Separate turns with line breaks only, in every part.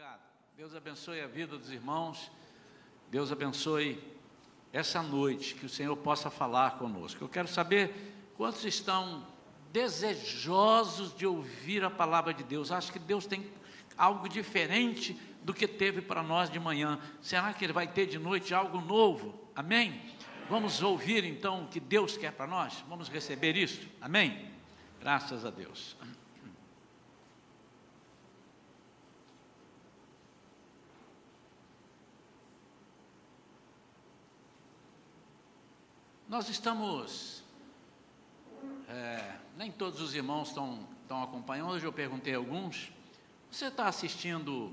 Obrigado. Deus abençoe a vida dos irmãos. Deus abençoe essa noite, que o Senhor possa falar conosco. Eu quero saber quantos estão desejosos de ouvir a palavra de Deus. Acho que Deus tem algo diferente do que teve para nós de manhã. Será que Ele vai ter de noite algo novo? Amém? Vamos ouvir então o que Deus quer para nós? Vamos receber isso? Amém? Graças a Deus. Nós estamos. É, nem todos os irmãos estão, estão acompanhando. Hoje eu perguntei a alguns. Você está assistindo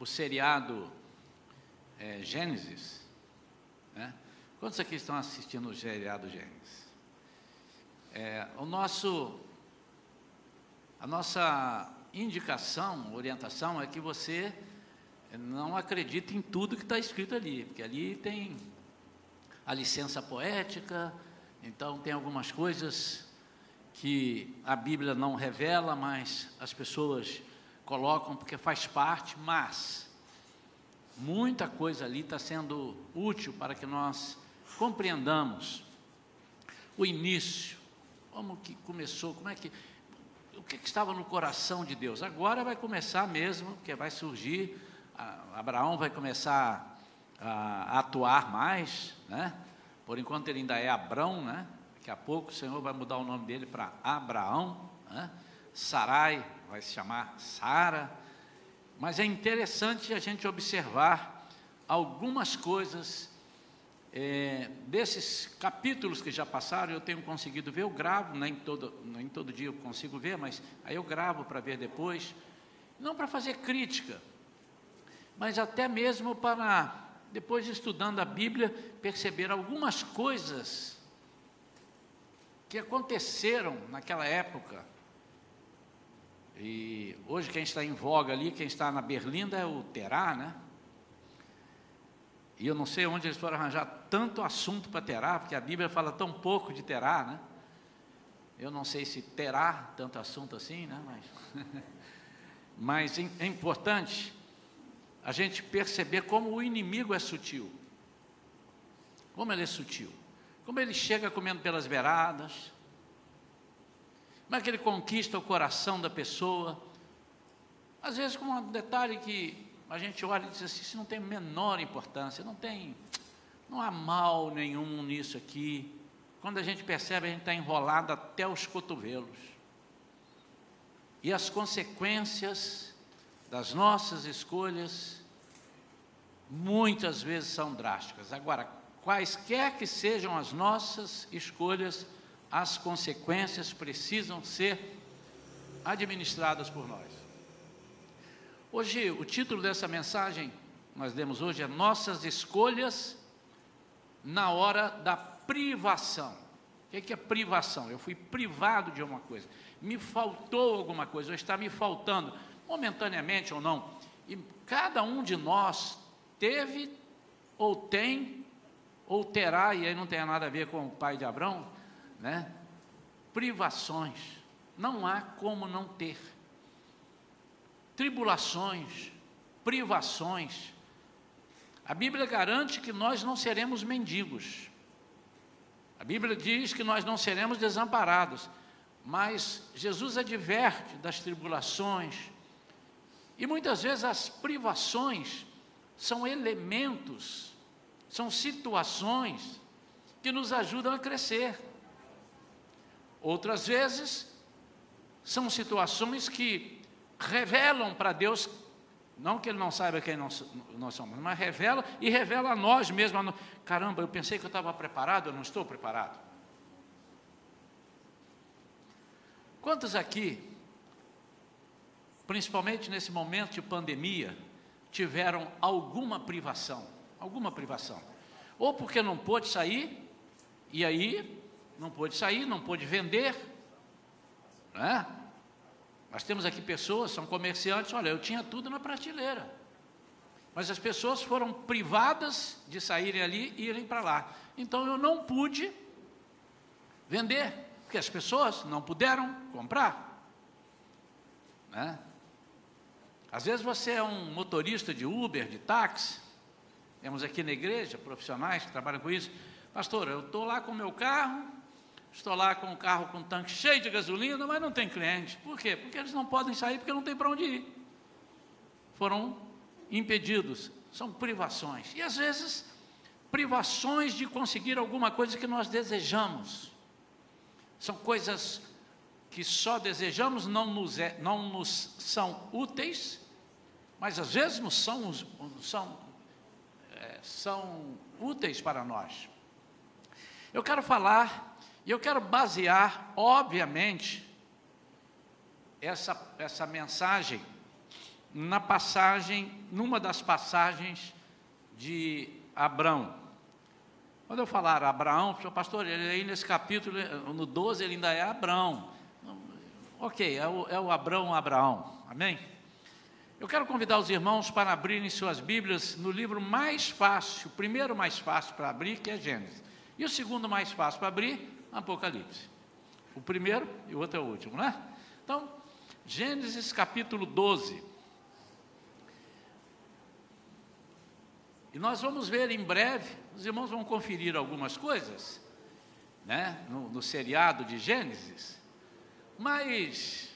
o seriado é, Gênesis? Né? Quantos aqui estão assistindo o seriado Gênesis? É, o nosso, a nossa indicação, orientação é que você não acredite em tudo que está escrito ali, porque ali tem a licença poética, então tem algumas coisas que a Bíblia não revela, mas as pessoas colocam porque faz parte, mas muita coisa ali está sendo útil para que nós compreendamos o início, como que começou, como é que o que, que estava no coração de Deus. Agora vai começar mesmo, porque vai surgir, Abraão vai começar a, atuar mais, né? Por enquanto ele ainda é Abrão, né? Daqui a pouco o Senhor vai mudar o nome dele para Abraão, né? Sarai vai se chamar Sara. Mas é interessante a gente observar algumas coisas é, desses capítulos que já passaram, eu tenho conseguido ver, eu gravo, nem todo, nem todo dia eu consigo ver, mas aí eu gravo para ver depois, não para fazer crítica, mas até mesmo para, depois de estudando a Bíblia, perceber algumas coisas que aconteceram naquela época, e hoje quem está em voga ali, quem está na Berlinda é o Terá, né? E eu não sei onde eles foram arranjar tanto assunto para Terá, porque a Bíblia fala tão pouco de Terá, né? Eu não sei se terá tanto assunto assim, né? Mas, mas é importante a gente perceber como o inimigo é sutil. Como ele é sutil. Como ele chega comendo pelas beiradas, como é que ele conquista o coração da pessoa? Às vezes com um detalhe que a gente olha e diz assim, isso não tem menor importância, não tem, não há mal nenhum nisso aqui. Quando a gente percebe, a gente está enrolado até os cotovelos. E as consequências das nossas escolhas muitas vezes são drásticas. Agora, quaisquer que sejam as nossas escolhas, as consequências precisam ser administradas por nós. Hoje, o título dessa mensagem, nós lemos hoje, é Nossas Escolhas na Hora da Privação. O que é privação? Eu fui privado de uma coisa, me faltou alguma coisa, ou está me faltando, momentaneamente ou não. E cada um de nós teve, ou tem, ou terá, e aí não tem nada a ver com o pai de Abraão, né? privações, não há como não ter. Tribulações, privações. A Bíblia garante que nós não seremos mendigos. A Bíblia diz que nós não seremos desamparados. Mas Jesus adverte das tribulações. E muitas vezes as privações são elementos, são situações que nos ajudam a crescer. Outras vezes, são situações que revelam para Deus, não que Ele não saiba quem nós, nós somos, mas revela e revela a nós mesmos. Caramba, eu pensei que eu estava preparado, eu não estou preparado. Quantos aqui, principalmente nesse momento de pandemia, tiveram alguma privação? Alguma privação. Ou porque não pôde sair, e aí não pôde sair, não pôde vender. Né? Nós temos aqui pessoas, são comerciantes, olha, eu tinha tudo na prateleira. Mas as pessoas foram privadas de saírem ali e irem para lá. Então eu não pude vender, porque as pessoas não puderam comprar. Né? Às vezes você é um motorista de Uber, de táxi. Temos aqui na igreja profissionais que trabalham com isso. Pastor, eu estou lá com o meu carro, estou lá com o carro com o tanque cheio de gasolina, mas não tem cliente. Por quê? Porque eles não podem sair porque não tem para onde ir. Foram impedidos. São privações. E às vezes, privações de conseguir alguma coisa que nós desejamos. São coisas que só desejamos, não nos, é, não nos são úteis, mas às vezes não são, são, é, são úteis para nós. Eu quero falar, e eu quero basear, obviamente, essa, essa mensagem na passagem, numa das passagens de Abraão. Quando eu falar Abraão, pastor, ele aí nesse capítulo, no 12, ele ainda é Abraão. Ok, é o, é o Abraão Abraão. Amém? Eu quero convidar os irmãos para abrirem suas Bíblias no livro mais fácil, o primeiro mais fácil para abrir, que é Gênesis. E o segundo mais fácil para abrir, Apocalipse. O primeiro e o outro é o último, né? Então, Gênesis capítulo 12. E nós vamos ver em breve, os irmãos vão conferir algumas coisas, né? No, no seriado de Gênesis. Mas,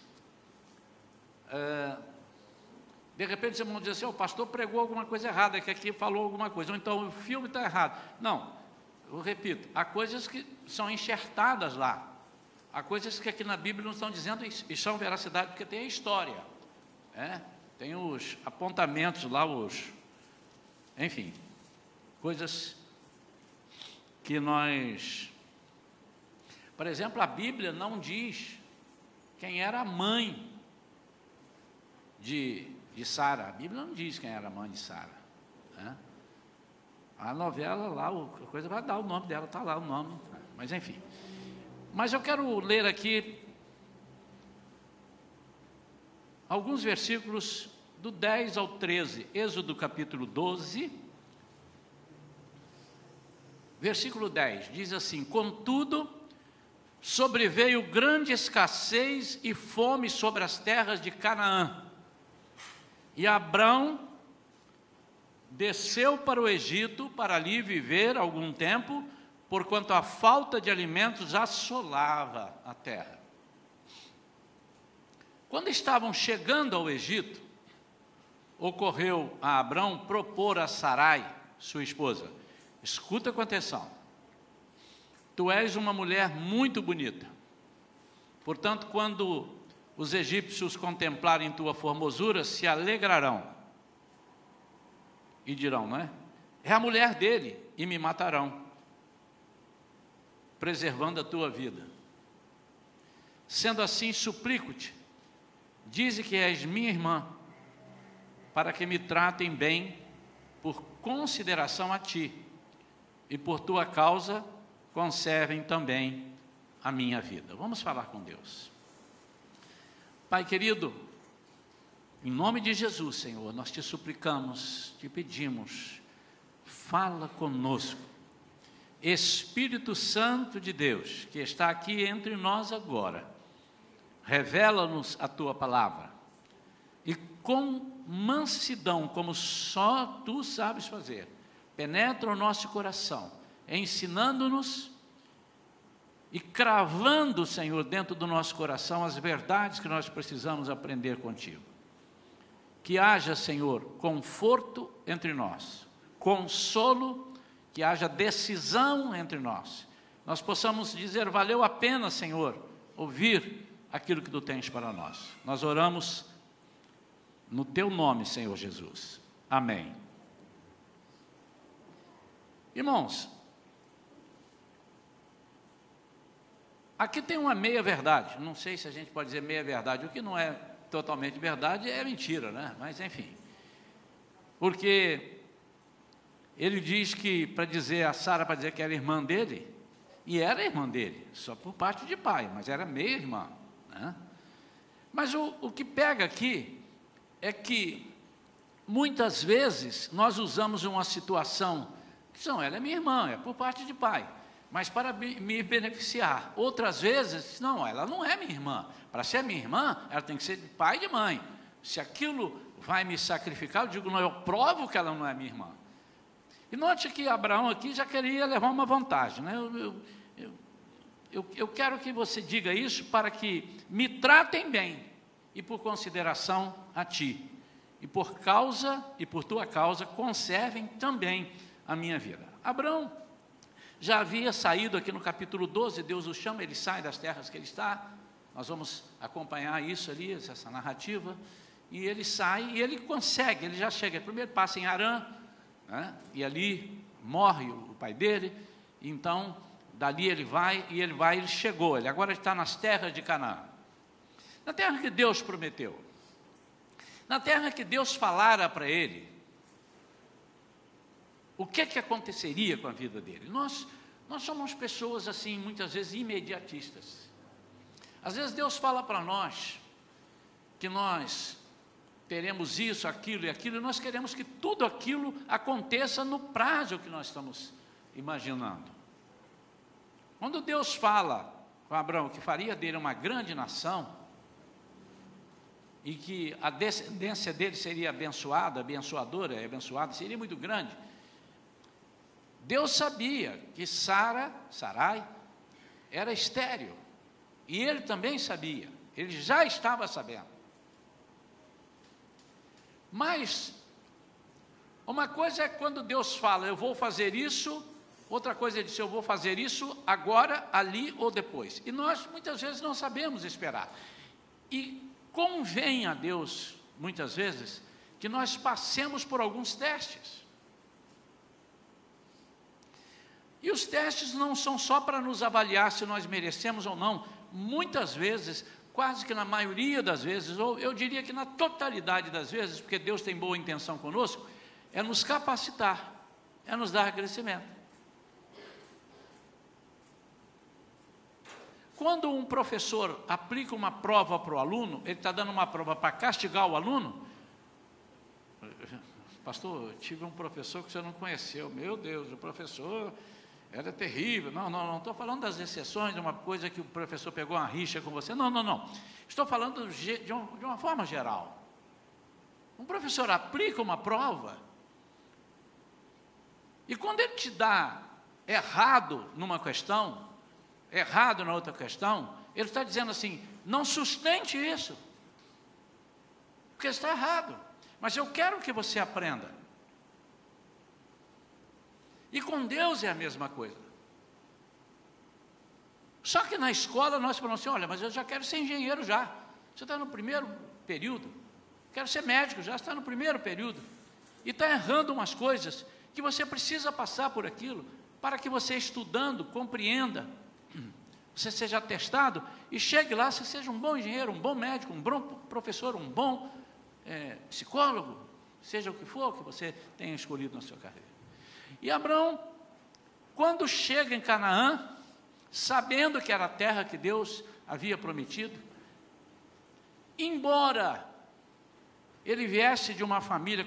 uh, de repente você vão dizer assim, o pastor pregou alguma coisa errada, que aqui falou alguma coisa, ou então o filme está errado. Não, eu repito, há coisas que são enxertadas lá. Há coisas que aqui na Bíblia não estão dizendo e são veracidade, porque tem a história. É? Tem os apontamentos lá, os. Enfim, coisas que nós. Por exemplo, a Bíblia não diz quem era a mãe de de Sara. A Bíblia não diz quem era a mãe de Sara. Né? A novela lá, a coisa vai dar o nome dela, está lá o nome. Mas enfim. Mas eu quero ler aqui alguns versículos do 10 ao 13, Êxodo capítulo 12, versículo 10, diz assim: Contudo, sobreveio grande escassez e fome sobre as terras de Canaã e Abrão desceu para o Egito para ali viver algum tempo, porquanto a falta de alimentos assolava a terra. Quando estavam chegando ao Egito, ocorreu a Abrão propor a Sarai, sua esposa: escuta com atenção, tu és uma mulher muito bonita, portanto, quando os egípcios contemplarem tua formosura, se alegrarão e dirão, não é? É a mulher dele e me matarão, preservando a tua vida. Sendo assim, suplico-te, dize que és minha irmã, para que me tratem bem por consideração a ti, e por tua causa conservem também a minha vida. Vamos falar com Deus. Pai querido, em nome de Jesus, Senhor, nós te suplicamos, te pedimos, fala conosco. Espírito Santo de Deus, que está aqui entre nós agora, revela-nos a tua palavra e com mansidão, como só tu sabes fazer, penetra o nosso coração, ensinando-nos e cravando, Senhor, dentro do nosso coração as verdades que nós precisamos aprender contigo. Que haja, Senhor, conforto entre nós, consolo, que haja decisão entre nós. Nós possamos dizer, valeu a pena, Senhor, ouvir aquilo que tu tens para nós. Nós oramos no teu nome, Senhor Jesus. Amém. Irmãos, Aqui tem uma meia-verdade, não sei se a gente pode dizer meia-verdade, o que não é totalmente verdade é mentira, né? Mas enfim. Porque ele diz que, para dizer a Sara, para dizer que era irmã dele, e era irmã dele, só por parte de pai, mas era meia-irmã. Né? Mas o, o que pega aqui é que, muitas vezes, nós usamos uma situação, que não, ela é minha irmã, é por parte de pai mas para me beneficiar. Outras vezes, não, ela não é minha irmã. Para ser minha irmã, ela tem que ser de pai e de mãe. Se aquilo vai me sacrificar? Eu digo, não, eu provo que ela não é minha irmã. E note que Abraão aqui já queria levar uma vantagem. Né? Eu, eu, eu, eu quero que você diga isso para que me tratem bem e por consideração a ti. E por causa e por tua causa conservem também a minha vida. Abraão já havia saído aqui no capítulo 12, Deus o chama, ele sai das terras que ele está. Nós vamos acompanhar isso ali, essa narrativa. E ele sai e ele consegue, ele já chega. Primeiro passa em Arã, né? e ali morre o pai dele. Então, dali ele vai e ele vai, ele chegou. Ele agora está nas terras de Canaã. Na terra que Deus prometeu. Na terra que Deus falara para ele o que, que aconteceria com a vida dele? Nós, nós somos pessoas assim, muitas vezes imediatistas. Às vezes Deus fala para nós que nós teremos isso, aquilo e aquilo, e nós queremos que tudo aquilo aconteça no prazo que nós estamos imaginando. Quando Deus fala com Abraão que faria dele uma grande nação, e que a descendência dele seria abençoada, abençoadora, abençoada, seria muito grande, Deus sabia que Sara, Sarai, era estéril. E ele também sabia, ele já estava sabendo. Mas, uma coisa é quando Deus fala, eu vou fazer isso, outra coisa é dizer, eu vou fazer isso agora, ali ou depois. E nós muitas vezes não sabemos esperar. E convém a Deus, muitas vezes, que nós passemos por alguns testes. E os testes não são só para nos avaliar se nós merecemos ou não. Muitas vezes, quase que na maioria das vezes, ou eu diria que na totalidade das vezes, porque Deus tem boa intenção conosco, é nos capacitar, é nos dar crescimento. Quando um professor aplica uma prova para o aluno, ele está dando uma prova para castigar o aluno. Pastor, tive um professor que você não conheceu. Meu Deus, o professor era terrível. Não, não, não estou falando das exceções, de uma coisa que o professor pegou uma rixa com você. Não, não, não. Estou falando de, de, de uma forma geral. Um professor aplica uma prova, e quando ele te dá errado numa questão, errado na outra questão, ele está dizendo assim: não sustente isso, porque está errado. Mas eu quero que você aprenda. E com Deus é a mesma coisa. Só que na escola nós falamos assim: olha, mas eu já quero ser engenheiro já. Você está no primeiro período. Quero ser médico, já está no primeiro período. E está errando umas coisas que você precisa passar por aquilo, para que você estudando, compreenda, você seja atestado e chegue lá, você seja um bom engenheiro, um bom médico, um bom professor, um bom é, psicólogo, seja o que for que você tenha escolhido na sua carreira. E Abraão, quando chega em Canaã, sabendo que era a terra que Deus havia prometido, embora ele viesse de uma família,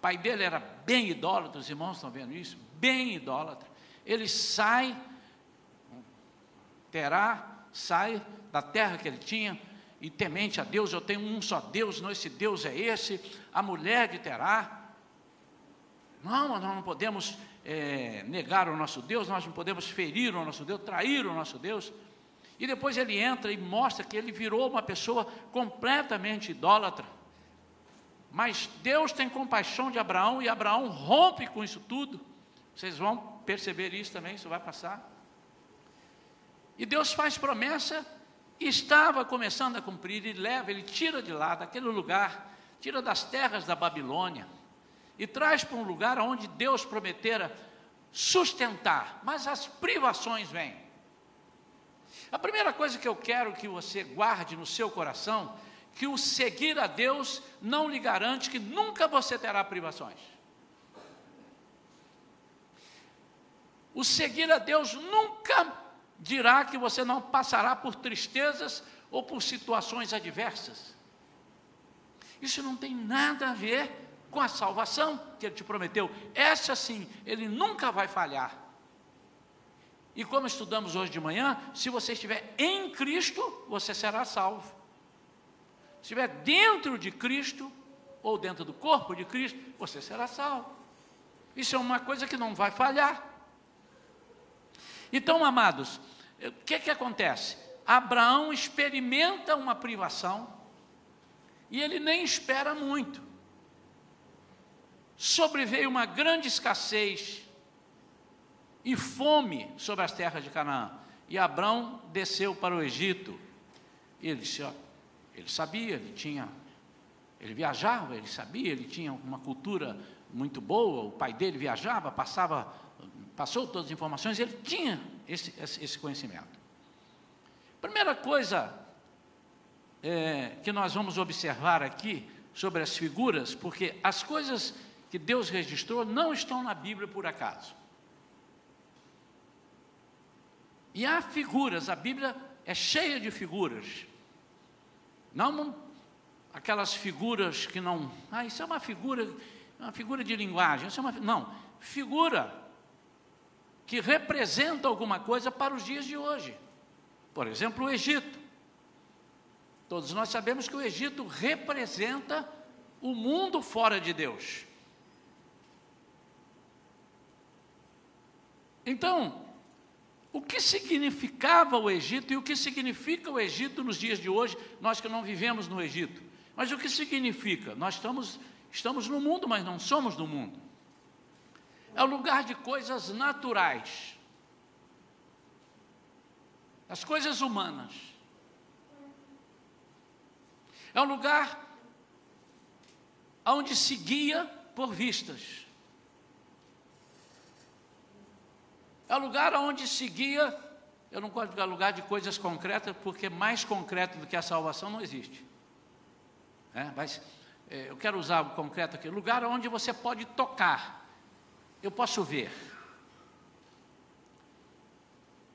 pai dele era bem idólatra, os irmãos estão vendo isso? Bem idólatra. Ele sai, terá, sai da terra que ele tinha, e temente a Deus, eu tenho um só Deus, não esse Deus é esse, a mulher de Terá, não, nós não podemos é, negar o nosso Deus, nós não podemos ferir o nosso Deus, trair o nosso Deus. E depois ele entra e mostra que ele virou uma pessoa completamente idólatra. Mas Deus tem compaixão de Abraão e Abraão rompe com isso tudo. Vocês vão perceber isso também, isso vai passar. E Deus faz promessa, estava começando a cumprir, e leva, ele tira de lá, daquele lugar, tira das terras da Babilônia e traz para um lugar onde Deus prometera sustentar, mas as privações vêm. A primeira coisa que eu quero que você guarde no seu coração, que o seguir a Deus não lhe garante que nunca você terá privações. O seguir a Deus nunca dirá que você não passará por tristezas ou por situações adversas. Isso não tem nada a ver com a salvação que Ele te prometeu. Essa sim, Ele nunca vai falhar. E como estudamos hoje de manhã, se você estiver em Cristo, você será salvo. Se estiver dentro de Cristo, ou dentro do corpo de Cristo, você será salvo. Isso é uma coisa que não vai falhar. Então, amados, o que, que acontece? Abraão experimenta uma privação e ele nem espera muito. Sobreveio uma grande escassez e fome sobre as terras de Canaã. E Abraão desceu para o Egito. E ele disse: ó, ele sabia, ele tinha, ele viajava, ele sabia, ele tinha uma cultura muito boa. O pai dele viajava, passava, passou todas as informações. Ele tinha esse, esse conhecimento. Primeira coisa é, que nós vamos observar aqui sobre as figuras, porque as coisas que Deus registrou não estão na Bíblia por acaso. E há figuras, a Bíblia é cheia de figuras. Não aquelas figuras que não. Ah, isso é uma figura, uma figura de linguagem. Isso é uma, não, figura que representa alguma coisa para os dias de hoje. Por exemplo, o Egito. Todos nós sabemos que o Egito representa o mundo fora de Deus. Então, o que significava o Egito e o que significa o Egito nos dias de hoje, nós que não vivemos no Egito. Mas o que significa? Nós estamos, estamos no mundo, mas não somos do mundo. É o lugar de coisas naturais, as coisas humanas. É um lugar onde se guia por vistas. É o lugar onde se guia. Eu não gosto de lugar de coisas concretas, porque mais concreto do que a salvação não existe. É, mas é, eu quero usar o concreto aqui: lugar onde você pode tocar. Eu posso ver.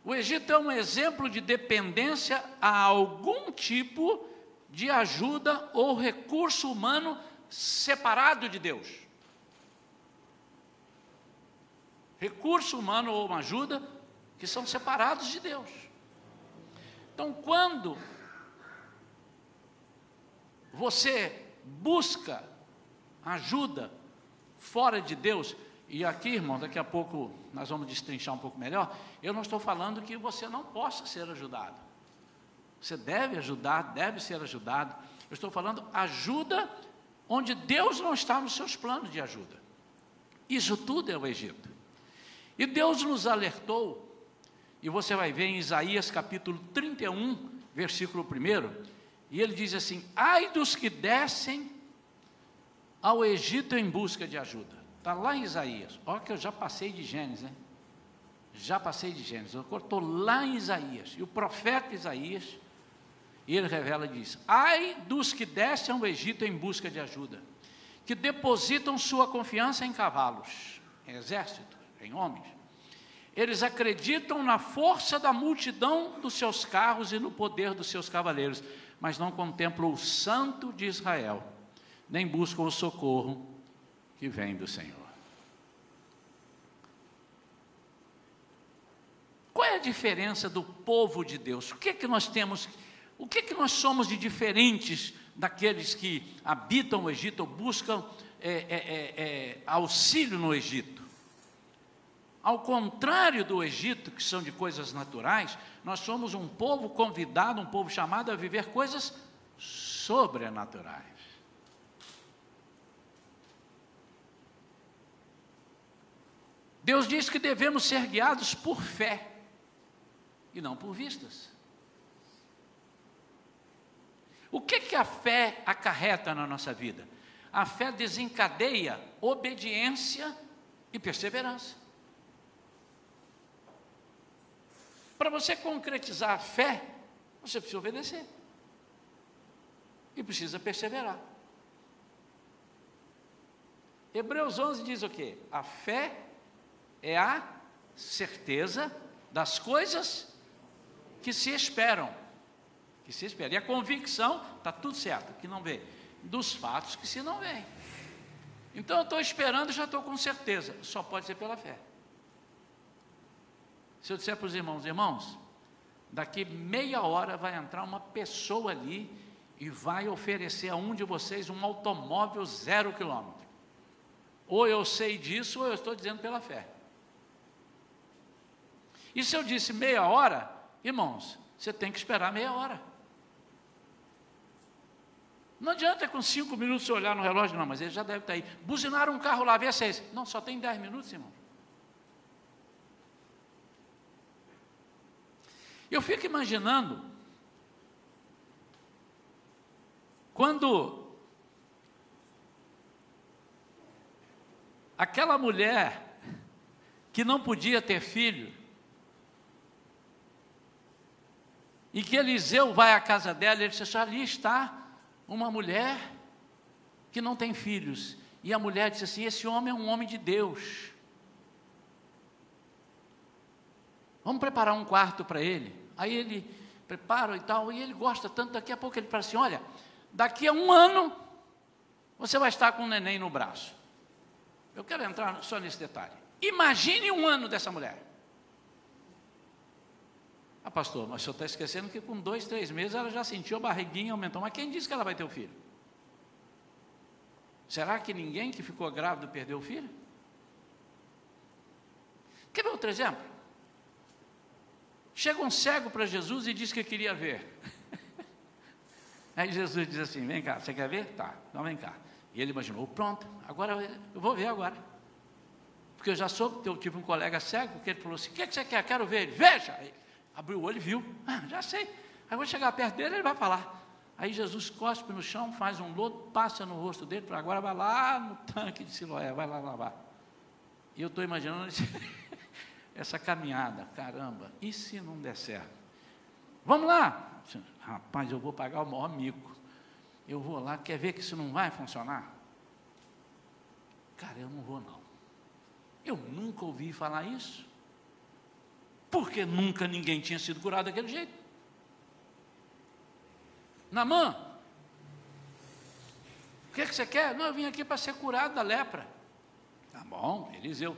O Egito é um exemplo de dependência a algum tipo de ajuda ou recurso humano separado de Deus. Recurso humano ou uma ajuda que são separados de Deus. Então, quando você busca ajuda fora de Deus, e aqui, irmão, daqui a pouco nós vamos destrinchar um pouco melhor, eu não estou falando que você não possa ser ajudado. Você deve ajudar, deve ser ajudado. Eu estou falando ajuda onde Deus não está nos seus planos de ajuda. Isso tudo é o Egito. E Deus nos alertou, e você vai ver em Isaías capítulo 31, versículo 1, e ele diz assim: Ai dos que descem ao Egito em busca de ajuda. Está lá em Isaías. Olha que eu já passei de Gênesis, né? Já passei de Gênesis. Eu estou lá em Isaías. E o profeta Isaías, ele revela diz: Ai dos que descem ao Egito em busca de ajuda, que depositam sua confiança em cavalos, em exército em homens. Eles acreditam na força da multidão dos seus carros e no poder dos seus cavaleiros, mas não contemplam o Santo de Israel, nem buscam o socorro que vem do Senhor. Qual é a diferença do povo de Deus? O que é que nós temos, o que é que nós somos de diferentes daqueles que habitam o Egito ou buscam é, é, é, é auxílio no Egito? Ao contrário do Egito, que são de coisas naturais, nós somos um povo convidado, um povo chamado a viver coisas sobrenaturais. Deus diz que devemos ser guiados por fé e não por vistas. O que, que a fé acarreta na nossa vida? A fé desencadeia obediência e perseverança. Para você concretizar a fé, você precisa obedecer. E precisa perseverar. Hebreus 11 diz o quê? A fé é a certeza das coisas que se esperam. Que se esperam. E a convicção, está tudo certo, que não vê. Dos fatos que se não vê. Então eu estou esperando já estou com certeza. Só pode ser pela fé. Se eu disser para os irmãos, irmãos, daqui meia hora vai entrar uma pessoa ali e vai oferecer a um de vocês um automóvel zero quilômetro. Ou eu sei disso, ou eu estou dizendo pela fé. E se eu disse meia hora, irmãos, você tem que esperar meia hora. Não adianta com cinco minutos olhar no relógio, não, mas ele já deve estar aí. Buzinaram um carro lá, vê seis. Não, só tem dez minutos, irmão. Eu fico imaginando quando aquela mulher que não podia ter filho, e que Eliseu vai à casa dela, ele disse: ali está uma mulher que não tem filhos. E a mulher disse assim: esse homem é um homem de Deus. Vamos preparar um quarto para ele. Aí ele prepara e tal, e ele gosta tanto. Daqui a pouco ele fala assim: Olha, daqui a um ano você vai estar com um neném no braço. Eu quero entrar só nesse detalhe. Imagine um ano dessa mulher. Ah, pastor, mas o senhor está esquecendo que com dois, três meses ela já sentiu a barriguinha aumentou. Mas quem disse que ela vai ter o filho? Será que ninguém que ficou grávido perdeu o filho? Quer ver outro exemplo? Chega um cego para Jesus e diz que queria ver. Aí Jesus diz assim: Vem cá, você quer ver? Tá, então vem cá. E ele imaginou: Pronto, agora eu vou ver agora. Porque eu já soube, eu tive um colega cego que ele falou assim: O que, que você quer? Quero ver ele. Veja! Abriu o olho e viu. Ah, já sei. Aí vou chegar perto dele, ele vai falar. Aí Jesus cospe no chão, faz um lodo, passa no rosto dele, para agora vai lá no tanque de Siloé, vai lá lavar. E eu estou imaginando essa caminhada, caramba, e se não der certo? Vamos lá! Rapaz, eu vou pagar o maior mico. Eu vou lá, quer ver que isso não vai funcionar? Cara, eu não vou não. Eu nunca ouvi falar isso porque nunca ninguém tinha sido curado daquele jeito. Namã, o que, é que você quer? Não, eu vim aqui para ser curado da lepra. Tá bom, Eliseu,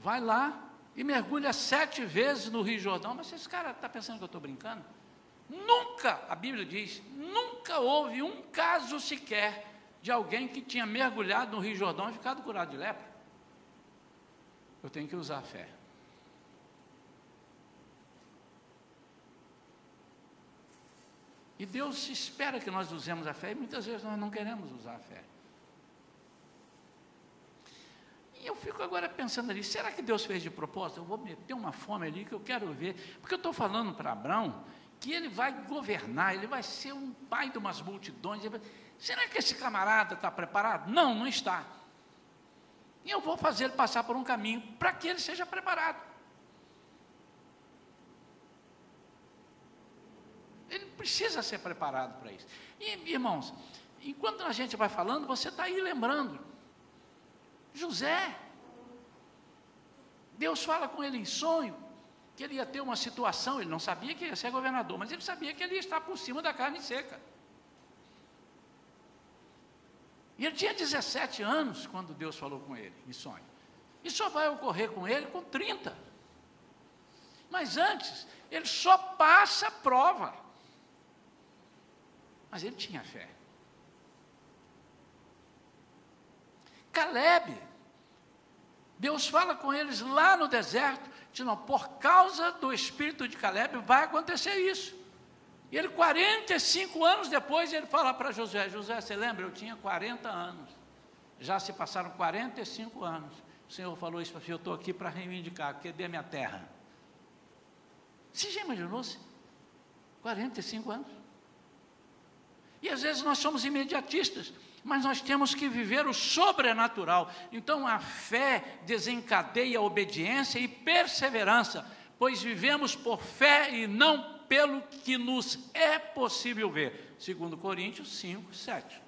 vai lá e mergulha sete vezes no Rio Jordão. Mas esse cara está pensando que eu estou brincando? Nunca, a Bíblia diz, nunca houve um caso sequer de alguém que tinha mergulhado no Rio Jordão e ficado curado de lepra. Eu tenho que usar a fé. E Deus espera que nós usemos a fé e muitas vezes nós não queremos usar a fé. E eu fico agora pensando ali, será que Deus fez de propósito? Eu vou meter uma fome ali que eu quero ver. Porque eu estou falando para Abraão que ele vai governar, ele vai ser um pai de umas multidões. Será que esse camarada está preparado? Não, não está. E eu vou fazer ele passar por um caminho para que ele seja preparado. Ele precisa ser preparado para isso. E, irmãos, enquanto a gente vai falando, você está aí lembrando. José, Deus fala com ele em sonho, que ele ia ter uma situação, ele não sabia que ia ser governador, mas ele sabia que ele ia estar por cima da carne seca. E ele tinha 17 anos quando Deus falou com ele em sonho. E só vai ocorrer com ele com 30. Mas antes, ele só passa a prova. Mas ele tinha fé. Caleb, Deus fala com eles lá no deserto, diz, não, por causa do espírito de Caleb vai acontecer isso. E ele, 45 anos depois, ele fala para José, José, você lembra, eu tinha 40 anos, já se passaram 45 anos, o Senhor falou isso para mim, eu estou aqui para reivindicar, que dê minha terra. Você já imaginou-se? 45 anos? E às vezes nós somos imediatistas, mas nós temos que viver o sobrenatural. Então a fé desencadeia obediência e perseverança, pois vivemos por fé e não pelo que nos é possível ver. Segundo Coríntios 5, 7.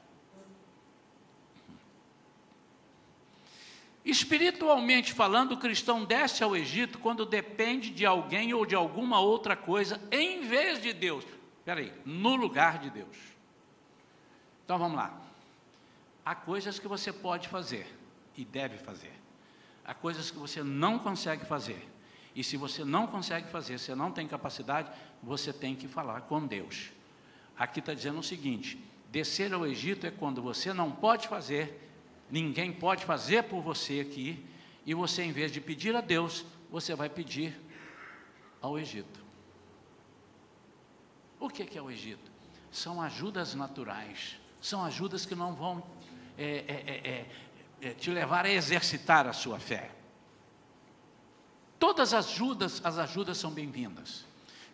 Espiritualmente falando, o cristão desce ao Egito quando depende de alguém ou de alguma outra coisa em vez de Deus. Espera aí, no lugar de Deus. Então vamos lá. Há coisas que você pode fazer e deve fazer. Há coisas que você não consegue fazer. E se você não consegue fazer, você não tem capacidade, você tem que falar com Deus. Aqui está dizendo o seguinte: descer ao Egito é quando você não pode fazer, ninguém pode fazer por você aqui, e você, em vez de pedir a Deus, você vai pedir ao Egito. O que é o Egito? São ajudas naturais, são ajudas que não vão é, é, é, é te levar a exercitar a sua fé. Todas as ajudas, as ajudas são bem-vindas.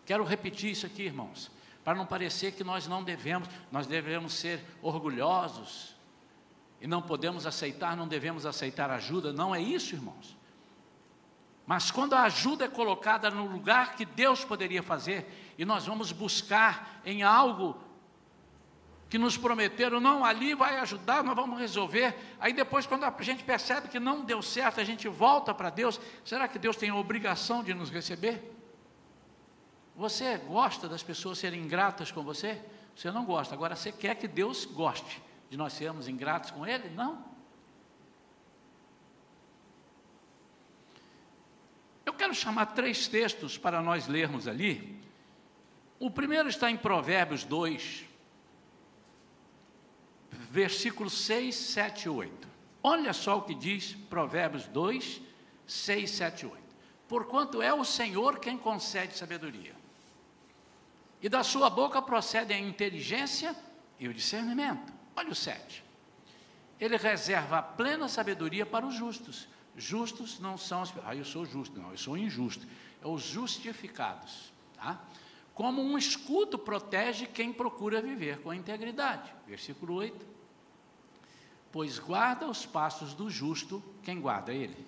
Quero repetir isso aqui, irmãos, para não parecer que nós não devemos, nós devemos ser orgulhosos e não podemos aceitar, não devemos aceitar ajuda. Não é isso, irmãos. Mas quando a ajuda é colocada no lugar que Deus poderia fazer, e nós vamos buscar em algo que nos prometeram, não, ali vai ajudar, nós vamos resolver. Aí depois, quando a gente percebe que não deu certo, a gente volta para Deus. Será que Deus tem a obrigação de nos receber? Você gosta das pessoas serem ingratas com você? Você não gosta. Agora, você quer que Deus goste de nós sermos ingratos com Ele? Não. Eu quero chamar três textos para nós lermos ali. O primeiro está em Provérbios 2, versículos 6, 7 e 8. Olha só o que diz Provérbios 2, 6, 7 e 8. Porquanto é o Senhor quem concede sabedoria, e da sua boca procedem a inteligência e o discernimento. Olha o 7. Ele reserva a plena sabedoria para os justos. Justos não são as. Ah, eu sou justo. Não, eu sou injusto. É os justificados. Tá? Como um escudo protege quem procura viver com integridade. Versículo 8 pois guarda os passos do justo quem guarda ele,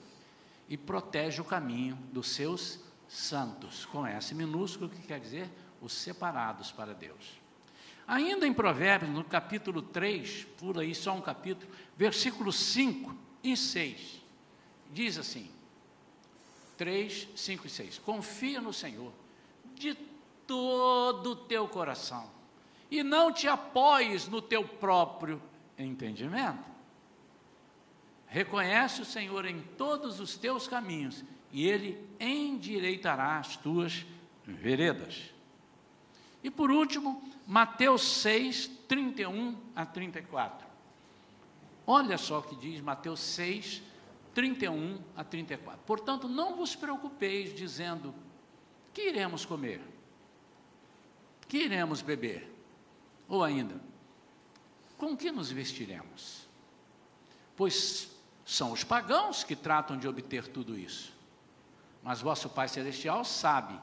e protege o caminho dos seus santos, com S minúsculo, que quer dizer os separados para Deus. Ainda em Provérbios, no capítulo 3, por aí só um capítulo, versículos 5 e 6, diz assim: 3, 5 e 6: Confia no Senhor de todo o teu coração, e não te apoies no teu próprio entendimento. Reconhece o Senhor em todos os teus caminhos, e Ele endireitará as tuas veredas. E por último, Mateus 6, 31 a 34. Olha só o que diz Mateus 6, 31 a 34. Portanto, não vos preocupeis dizendo: que iremos comer? Que iremos beber? Ou ainda, com que nos vestiremos? Pois são os pagãos que tratam de obter tudo isso. Mas vosso Pai Celestial sabe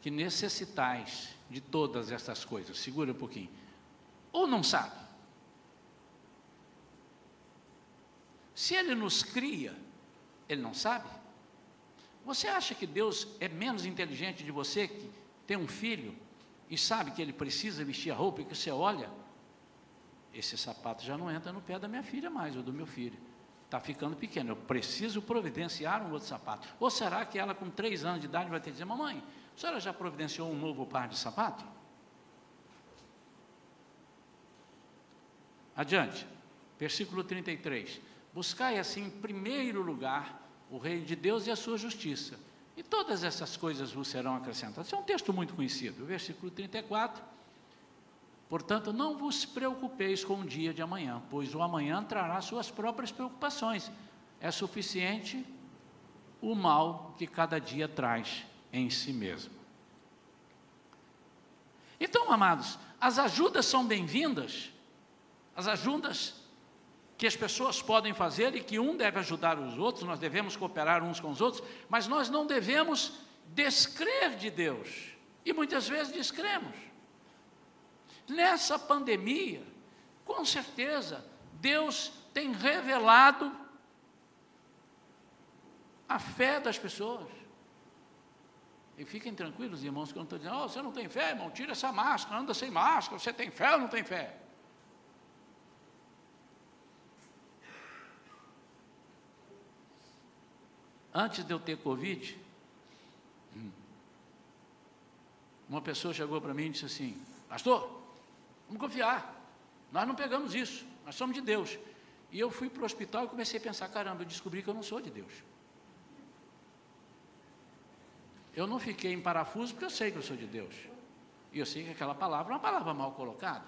que necessitais de todas essas coisas. Segura um pouquinho. Ou não sabe? Se Ele nos cria, Ele não sabe? Você acha que Deus é menos inteligente de você que tem um filho e sabe que ele precisa vestir a roupa e que você olha? Esse sapato já não entra no pé da minha filha mais, ou do meu filho está ficando pequeno, eu preciso providenciar um outro sapato. Ou será que ela, com três anos de idade, vai ter que dizer: Mamãe, a senhora já providenciou um novo par de sapato? Adiante, versículo 33. Buscai assim em primeiro lugar o reino de Deus e a sua justiça, e todas essas coisas vos serão acrescentadas. É um texto muito conhecido, versículo 34. Portanto, não vos preocupeis com o dia de amanhã, pois o amanhã trará suas próprias preocupações. É suficiente o mal que cada dia traz em si mesmo. Então, amados, as ajudas são bem-vindas, as ajudas que as pessoas podem fazer e que um deve ajudar os outros, nós devemos cooperar uns com os outros, mas nós não devemos descrer de Deus, e muitas vezes descremos. Nessa pandemia, com certeza, Deus tem revelado a fé das pessoas. E fiquem tranquilos, irmãos, que eu não estou dizendo, oh, você não tem fé, irmão, tira essa máscara, anda sem máscara, você tem fé ou não tem fé? Antes de eu ter Covid, hum, uma pessoa chegou para mim e disse assim, pastor, Vamos confiar. Nós não pegamos isso, nós somos de Deus. E eu fui para o hospital e comecei a pensar: caramba, eu descobri que eu não sou de Deus. Eu não fiquei em parafuso porque eu sei que eu sou de Deus. E eu sei que aquela palavra é uma palavra mal colocada.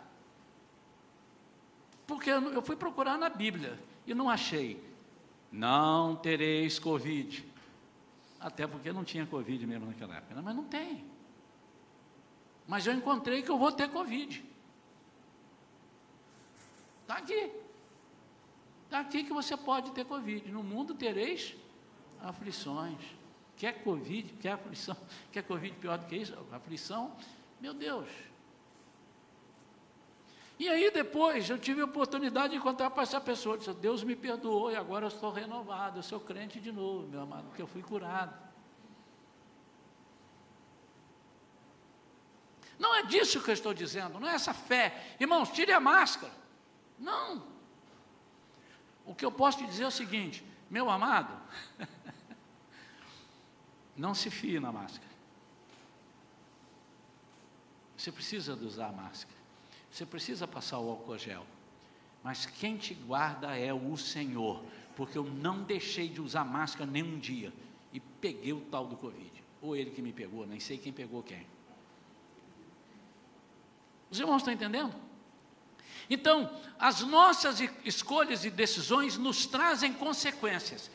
Porque eu fui procurar na Bíblia e não achei. Não tereis Covid. Até porque não tinha Covid mesmo naquela época, mas não tem. Mas eu encontrei que eu vou ter Covid. Está aqui. Está aqui que você pode ter Covid. No mundo tereis aflições. Quer Covid, quer aflição, quer Covid pior do que isso? Aflição, meu Deus. E aí depois eu tive a oportunidade de encontrar com essa pessoa. Disse, Deus me perdoou e agora eu estou renovado. Eu sou crente de novo, meu amado, porque eu fui curado. Não é disso que eu estou dizendo, não é essa fé. Irmãos, tire a máscara. Não. O que eu posso te dizer é o seguinte, meu amado, não se fie na máscara. Você precisa usar a máscara. Você precisa passar o álcool gel. Mas quem te guarda é o Senhor, porque eu não deixei de usar máscara nem um dia e peguei o tal do Covid. Ou ele que me pegou, nem sei quem pegou quem. Os irmãos estão entendendo? Então, as nossas escolhas e decisões nos trazem consequências.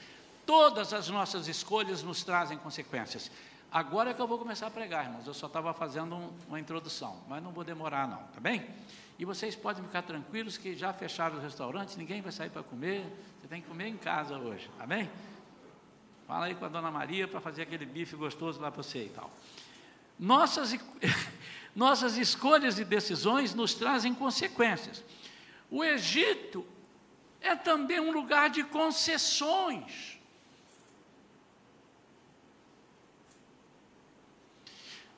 Todas as nossas escolhas nos trazem consequências. Agora é que eu vou começar a pregar, irmãos. Eu só estava fazendo um, uma introdução, mas não vou demorar, não, tá bem? E vocês podem ficar tranquilos que já fecharam os restaurantes, ninguém vai sair para comer. Você tem que comer em casa hoje, tá bem? Fala aí com a dona Maria para fazer aquele bife gostoso lá para você e tal. Nossas, nossas escolhas e decisões nos trazem consequências. O Egito é também um lugar de concessões.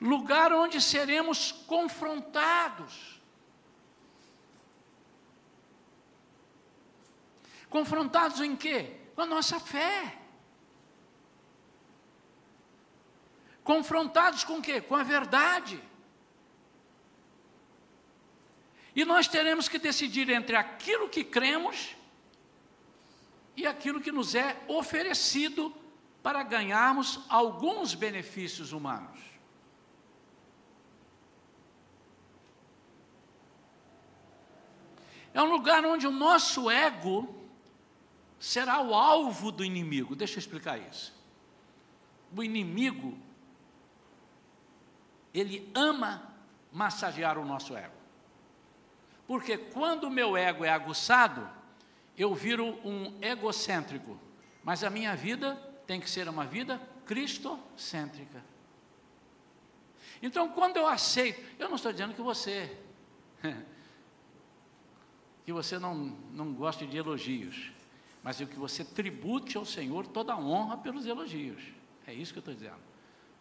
lugar onde seremos confrontados. Confrontados em quê? Com a nossa fé. Confrontados com o quê? Com a verdade. E nós teremos que decidir entre aquilo que cremos e aquilo que nos é oferecido para ganharmos alguns benefícios humanos. É um lugar onde o nosso ego será o alvo do inimigo. Deixa eu explicar isso. O inimigo, ele ama massagear o nosso ego. Porque quando o meu ego é aguçado, eu viro um egocêntrico. Mas a minha vida tem que ser uma vida cristocêntrica. Então, quando eu aceito, eu não estou dizendo que você que você não, não goste de elogios, mas que você tribute ao Senhor toda a honra pelos elogios. É isso que eu estou dizendo.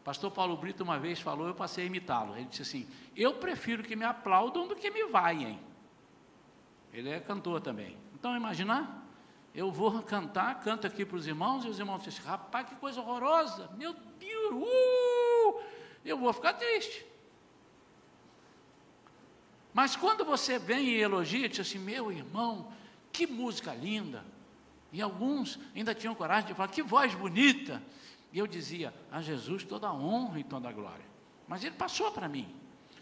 Pastor Paulo Brito uma vez falou, eu passei a imitá-lo. Ele disse assim: Eu prefiro que me aplaudam do que me vaiem. Ele é cantor também. Então, imaginar, eu vou cantar, canto aqui para os irmãos, e os irmãos dizem: Rapaz, que coisa horrorosa! Meu Deus! Uh! Eu vou ficar triste. Mas quando você vem e elogia, diz assim, meu irmão, que música linda. E alguns ainda tinham coragem de falar, que voz bonita. E eu dizia, a Jesus toda a honra e toda a glória. Mas ele passou para mim.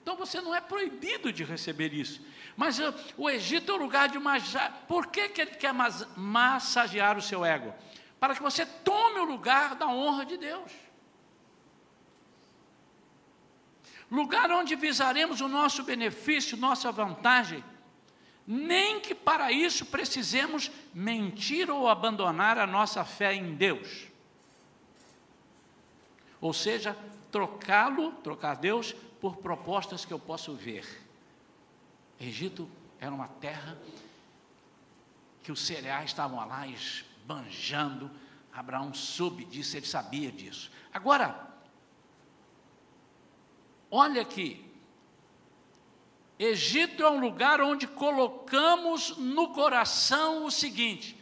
Então você não é proibido de receber isso. Mas uh, o Egito é o lugar de massagear. Por que, que ele quer massagear o seu ego? Para que você tome o lugar da honra de Deus. lugar onde visaremos o nosso benefício, nossa vantagem, nem que para isso precisemos mentir ou abandonar a nossa fé em Deus. Ou seja, trocá-lo, trocar Deus, por propostas que eu posso ver. Egito era uma terra que os cereais estavam lá esbanjando. Abraão soube disso, ele sabia disso. Agora, Olha aqui. Egito é um lugar onde colocamos no coração o seguinte: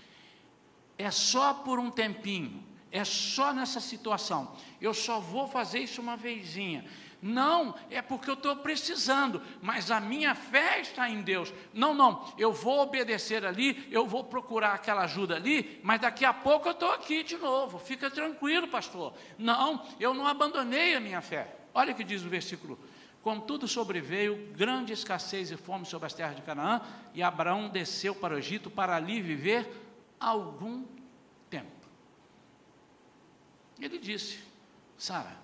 é só por um tempinho, é só nessa situação, eu só vou fazer isso uma vezinha. Não, é porque eu estou precisando, mas a minha fé está em Deus. Não, não, eu vou obedecer ali, eu vou procurar aquela ajuda ali, mas daqui a pouco eu estou aqui de novo. Fica tranquilo, pastor. Não, eu não abandonei a minha fé. Olha o que diz o versículo Contudo, sobreveio grande escassez e fome sobre as terras de Canaã, e Abraão desceu para o Egito para ali viver algum tempo. Ele disse: Sara,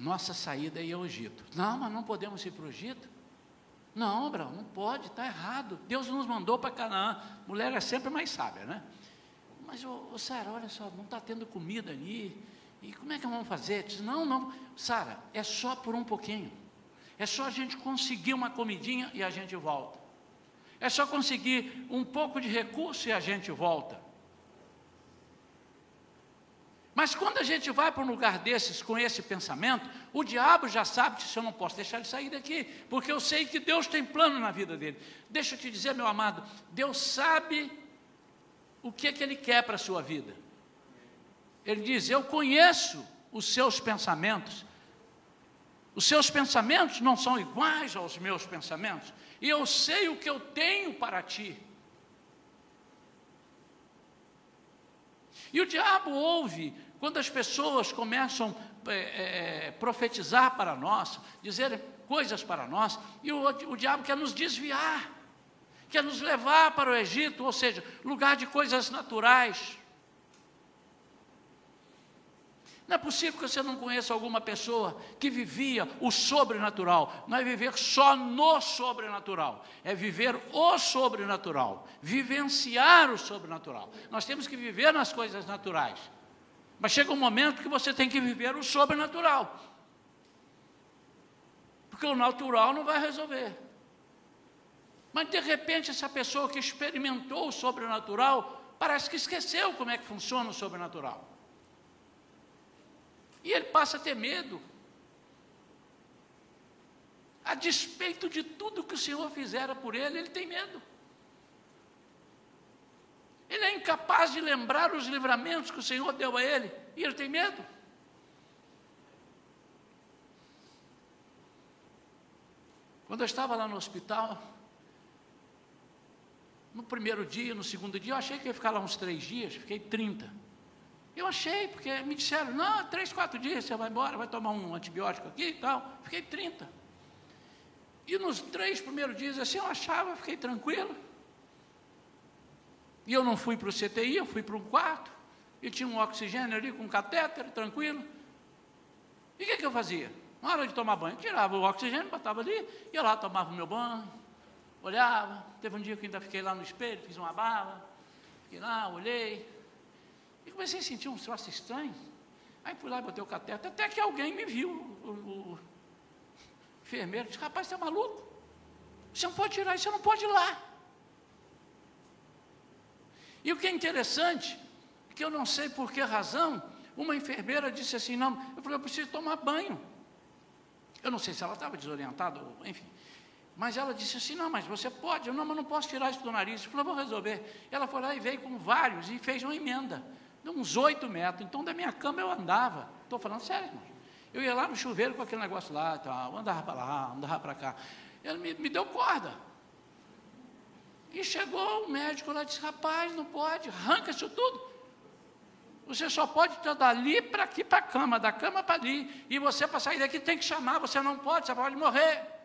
nossa saída é ao Egito. Não, mas não podemos ir para o Egito. Não, Abraão, não pode, está errado. Deus nos mandou para Canaã. Mulher é sempre mais sábia, né? Mas, ô, ô Sara, olha só, não está tendo comida ali. E como é que vamos fazer? Disse, não, não, Sara, é só por um pouquinho. É só a gente conseguir uma comidinha e a gente volta. É só conseguir um pouco de recurso e a gente volta. Mas quando a gente vai para um lugar desses com esse pensamento, o diabo já sabe que eu não posso deixar ele sair daqui, porque eu sei que Deus tem plano na vida dele. Deixa eu te dizer, meu amado, Deus sabe o que, é que ele quer para a sua vida. Ele diz: Eu conheço os seus pensamentos. Os seus pensamentos não são iguais aos meus pensamentos. E eu sei o que eu tenho para ti. E o diabo ouve quando as pessoas começam a é, é, profetizar para nós, dizer coisas para nós, e o, o diabo quer nos desviar, quer nos levar para o Egito, ou seja, lugar de coisas naturais. Não é possível que você não conheça alguma pessoa que vivia o sobrenatural. Não é viver só no sobrenatural, é viver o sobrenatural, vivenciar o sobrenatural. Nós temos que viver nas coisas naturais. Mas chega um momento que você tem que viver o sobrenatural. Porque o natural não vai resolver. Mas de repente essa pessoa que experimentou o sobrenatural parece que esqueceu como é que funciona o sobrenatural. E ele passa a ter medo. A despeito de tudo que o Senhor fizera por ele, ele tem medo. Ele é incapaz de lembrar os livramentos que o Senhor deu a ele, e ele tem medo. Quando eu estava lá no hospital, no primeiro dia, no segundo dia, eu achei que ia ficar lá uns três dias, fiquei 30. Eu achei, porque me disseram, não, três, quatro dias você vai embora, vai tomar um antibiótico aqui e tal. Fiquei 30. E nos três primeiros dias, assim, eu achava, fiquei tranquilo. E eu não fui para o CTI, eu fui para um quarto, e tinha um oxigênio ali com um catéter, tranquilo. E o que, que eu fazia? Na hora de tomar banho, tirava o oxigênio, botava ali, ia lá, tomava o meu banho, olhava. Teve um dia que ainda fiquei lá no espelho, fiz uma barba, fiquei lá, olhei, e comecei a sentir um troço estranho. Aí fui lá e botei o cateter, até que alguém me viu, o, o enfermeiro, disse, rapaz, você é maluco? Você não pode tirar isso, você não pode ir lá. E o que é interessante, é que eu não sei por que razão, uma enfermeira disse assim, não, eu falei, eu preciso tomar banho. Eu não sei se ela estava desorientada, enfim. Mas ela disse assim: não, mas você pode. Eu não, mas não posso tirar isso do nariz. Eu falei, vou resolver. Ela foi lá e veio com vários e fez uma emenda de uns oito metros. Então, da minha cama eu andava. Estou falando sério, irmão. Eu ia lá no chuveiro com aquele negócio lá, tal, andava para lá, andava para cá. Ele me, me deu corda. E chegou o médico lá e disse: rapaz, não pode, arranca isso tudo. Você só pode estar dali para aqui para a cama, da cama para ali. E você, para sair daqui, tem que chamar, você não pode, você pode morrer.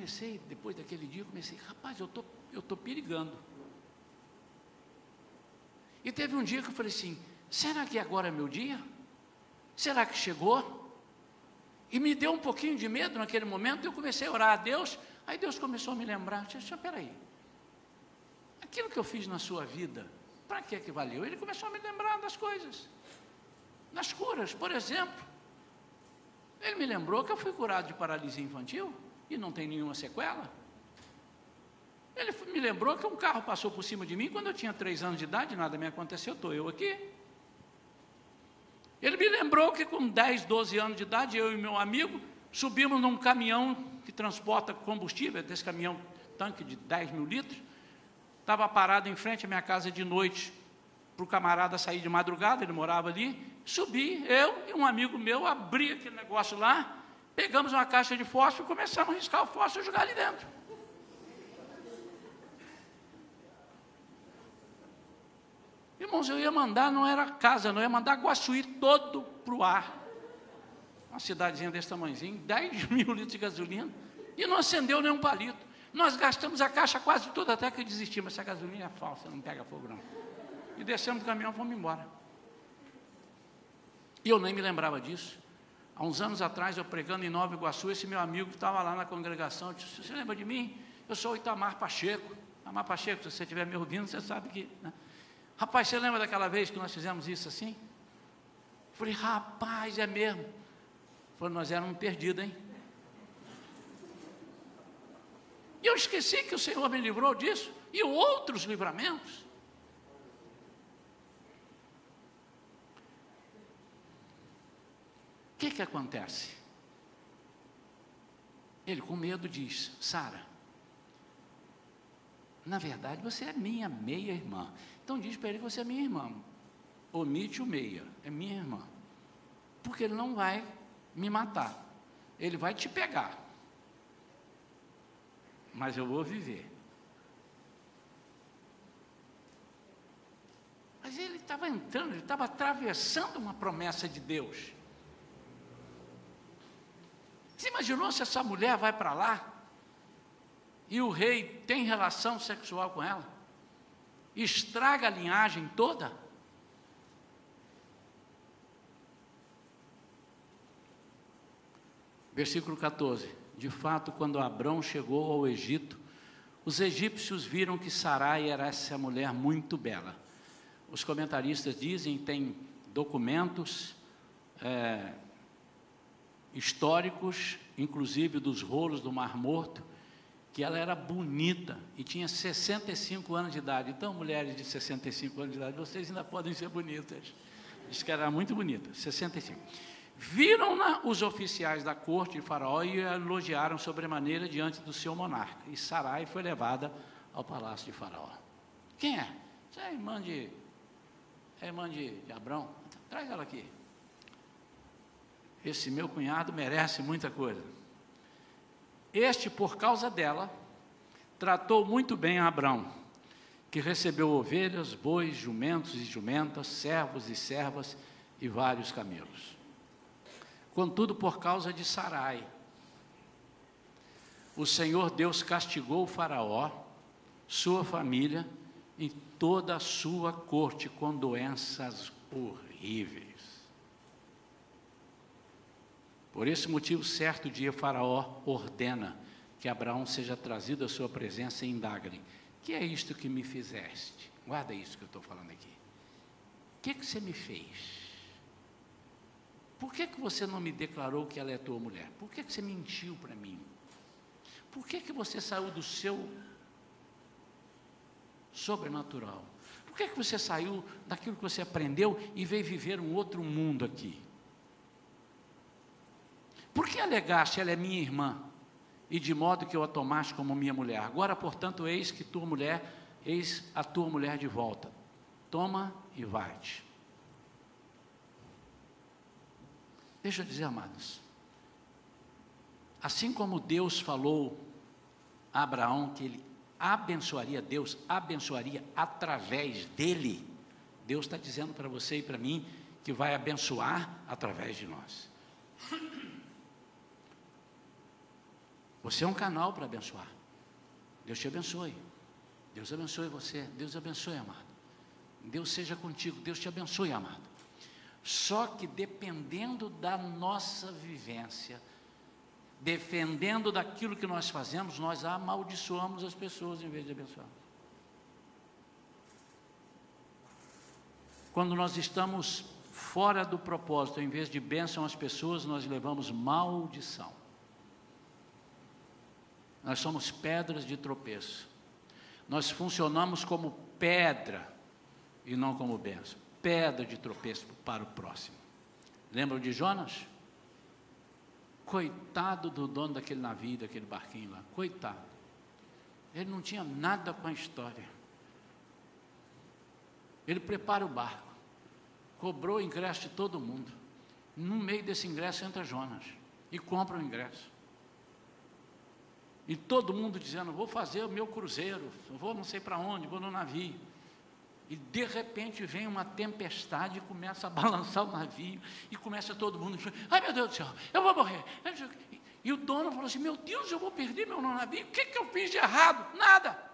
comecei, depois daquele dia, comecei, rapaz, eu tô, estou tô perigando. E teve um dia que eu falei assim: será que agora é meu dia? Será que chegou? E me deu um pouquinho de medo naquele momento, eu comecei a orar a Deus, aí Deus começou a me lembrar, disse, peraí, aquilo que eu fiz na sua vida, para que que valeu? Ele começou a me lembrar das coisas, nas curas, por exemplo, ele me lembrou que eu fui curado de paralisia infantil, e não tem nenhuma sequela. Ele me lembrou que um carro passou por cima de mim quando eu tinha três anos de idade, nada me aconteceu, estou eu aqui. Ele me lembrou que com 10, 12 anos de idade, eu e meu amigo subimos num caminhão que transporta combustível, desse caminhão tanque de 10 mil litros, estava parado em frente à minha casa de noite, para o camarada sair de madrugada, ele morava ali, subi, eu e um amigo meu, abri aquele negócio lá, Pegamos uma caixa de fósforo e começamos a riscar o fósforo e jogar ali dentro. Irmãos, eu ia mandar, não era casa, não ia mandar Guaçuí todo para o ar. Uma cidadezinha desse tamanhozinho, 10 mil litros de gasolina, e não acendeu nenhum palito. Nós gastamos a caixa quase toda até que desistimos. Essa gasolina é falsa, não pega fogo não. E descemos do caminhão e fomos embora. E eu nem me lembrava disso. Há uns anos atrás, eu pregando em Nova Iguaçu, esse meu amigo estava lá na congregação, disse, você lembra de mim? Eu sou o Itamar Pacheco. Itamar Pacheco, se você estiver me ouvindo, você sabe que... Né? Rapaz, você lembra daquela vez que nós fizemos isso assim? Eu falei, rapaz, é mesmo. Falei, nós éramos perdidos, hein? E eu esqueci que o Senhor me livrou disso. E outros livramentos. O que que acontece? Ele com medo diz, Sara, na verdade você é minha meia irmã. Então diz para ele que você é minha irmã. Omite o meia, é minha irmã. Porque ele não vai me matar. Ele vai te pegar. Mas eu vou viver. Mas ele estava entrando, ele estava atravessando uma promessa de Deus. Você imaginou se essa mulher vai para lá e o rei tem relação sexual com ela? Estraga a linhagem toda? Versículo 14: De fato, quando Abrão chegou ao Egito, os egípcios viram que Sarai era essa mulher muito bela. Os comentaristas dizem, tem documentos é, históricos, inclusive dos rolos do Mar Morto, que ela era bonita e tinha 65 anos de idade. Então, mulheres de 65 anos de idade, vocês ainda podem ser bonitas. Diz que era muito bonita, 65. Viram-na os oficiais da corte de Faraó e a elogiaram sobremaneira diante do seu monarca. E Sarai foi levada ao palácio de Faraó. Quem é? Você é irmã de, é irmã de, de Abrão? Traz ela aqui. Esse meu cunhado merece muita coisa. Este, por causa dela, tratou muito bem a Abrão, que recebeu ovelhas, bois, jumentos e jumentas, servos e servas e vários camelos contudo por causa de Sarai. O Senhor Deus castigou o Faraó, sua família e toda a sua corte com doenças horríveis. Por esse motivo, certo dia, Faraó ordena que Abraão seja trazido à sua presença e indague que é isto que me fizeste? Guarda isso que eu estou falando aqui. O que, que você me fez? Por que, que você não me declarou que ela é tua mulher? Por que, que você mentiu para mim? Por que, que você saiu do seu sobrenatural? Por que, que você saiu daquilo que você aprendeu e veio viver um outro mundo aqui? Por que alegaste ela é minha irmã? E de modo que eu a tomaste como minha mulher. Agora, portanto, eis que tua mulher, eis a tua mulher de volta. Toma e vai-te. Deixa eu dizer, amados, assim como Deus falou a Abraão que ele abençoaria, Deus abençoaria através dele, Deus está dizendo para você e para mim que vai abençoar através de nós. Você é um canal para abençoar. Deus te abençoe. Deus abençoe você. Deus abençoe, amado. Deus seja contigo. Deus te abençoe, amado. Só que dependendo da nossa vivência, defendendo daquilo que nós fazemos, nós amaldiçoamos as pessoas em vez de abençoar. Quando nós estamos fora do propósito, em vez de bênção às pessoas, nós levamos maldição. Nós somos pedras de tropeço. Nós funcionamos como pedra e não como bênção pedra de tropeço para o próximo. Lembram de Jonas? Coitado do dono daquele navio, daquele barquinho lá, coitado. Ele não tinha nada com a história. Ele prepara o barco, cobrou o ingresso de todo mundo. No meio desse ingresso entra Jonas e compra o ingresso. E todo mundo dizendo: Vou fazer o meu cruzeiro, vou não sei para onde, vou no navio. E de repente vem uma tempestade e começa a balançar o navio, e começa todo mundo, ai meu Deus do céu, eu vou morrer. E o dono falou assim: Meu Deus, eu vou perder meu navio, o que, que eu fiz de errado? Nada.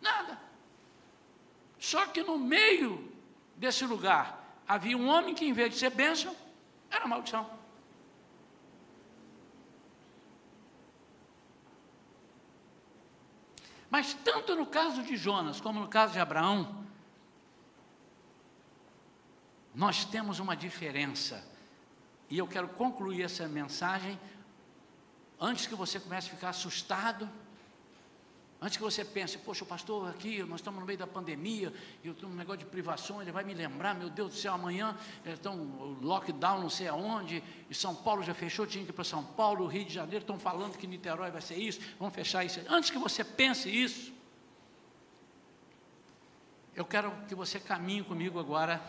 Nada. Só que no meio desse lugar havia um homem que, em vez de ser bênção, era maldição. Mas tanto no caso de Jonas como no caso de Abraão, nós temos uma diferença. E eu quero concluir essa mensagem antes que você comece a ficar assustado Antes que você pense, poxa, o pastor aqui, nós estamos no meio da pandemia, eu tenho um negócio de privação, ele vai me lembrar, meu Deus do céu, amanhã estão lockdown não sei aonde, e São Paulo já fechou, tinha que ir para São Paulo, Rio de Janeiro, estão falando que Niterói vai ser isso, vamos fechar isso. Antes que você pense isso, eu quero que você caminhe comigo agora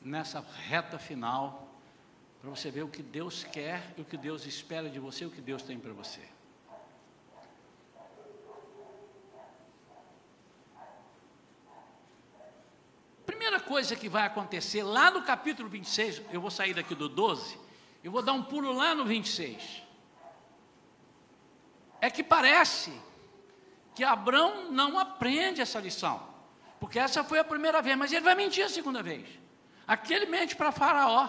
nessa reta final, para você ver o que Deus quer, o que Deus espera de você, o que Deus tem para você. Primeira coisa que vai acontecer lá no capítulo 26, eu vou sair daqui do 12, eu vou dar um pulo lá no 26. É que parece que Abraão não aprende essa lição, porque essa foi a primeira vez, mas ele vai mentir a segunda vez. Aqui ele mente para Faraó,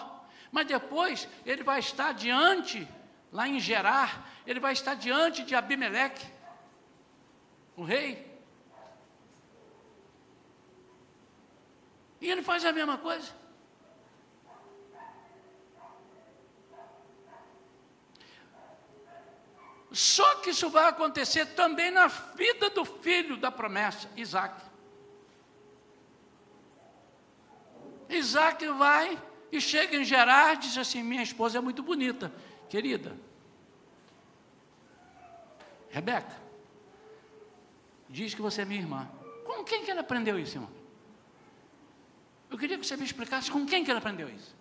mas depois ele vai estar diante, lá em Gerar, ele vai estar diante de Abimeleque, o rei, E ele faz a mesma coisa. Só que isso vai acontecer também na vida do filho da promessa, Isaac. Isaac vai e chega em Gerar e diz assim: Minha esposa é muito bonita, querida. Rebeca, diz que você é minha irmã. Com quem que ele aprendeu isso, irmão? Eu queria que você me explicasse com quem que ele aprendeu isso.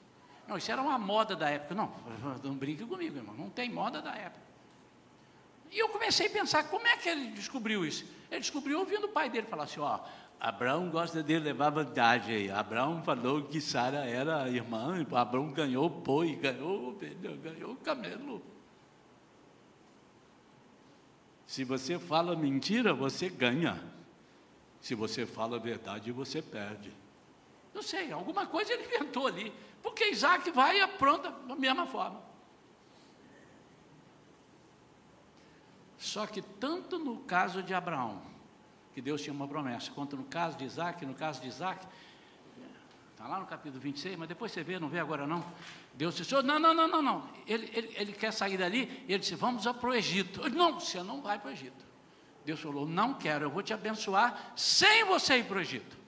Não, isso era uma moda da época. Não, não brinque comigo, irmão. Não tem moda da época. E eu comecei a pensar, como é que ele descobriu isso? Ele descobriu ouvindo o pai dele falar assim, ó, Abraão gosta de levar vantagem aí. Abraão falou que Sara era irmã, Abraão ganhou boi, ganhou ganhou camelo. Se você fala mentira, você ganha. Se você fala a verdade, você perde. Não sei, alguma coisa ele inventou ali. Porque Isaac vai e apronta da mesma forma. Só que tanto no caso de Abraão, que Deus tinha uma promessa, quanto no caso de Isaac, no caso de Isaac, está lá no capítulo 26, mas depois você vê, não vê agora não. Deus disse, não, não, não, não, não. Ele, ele, ele quer sair dali, ele disse, vamos para o Egito. Eu, não, você não vai para o Egito. Deus falou, não quero, eu vou te abençoar sem você ir para o Egito.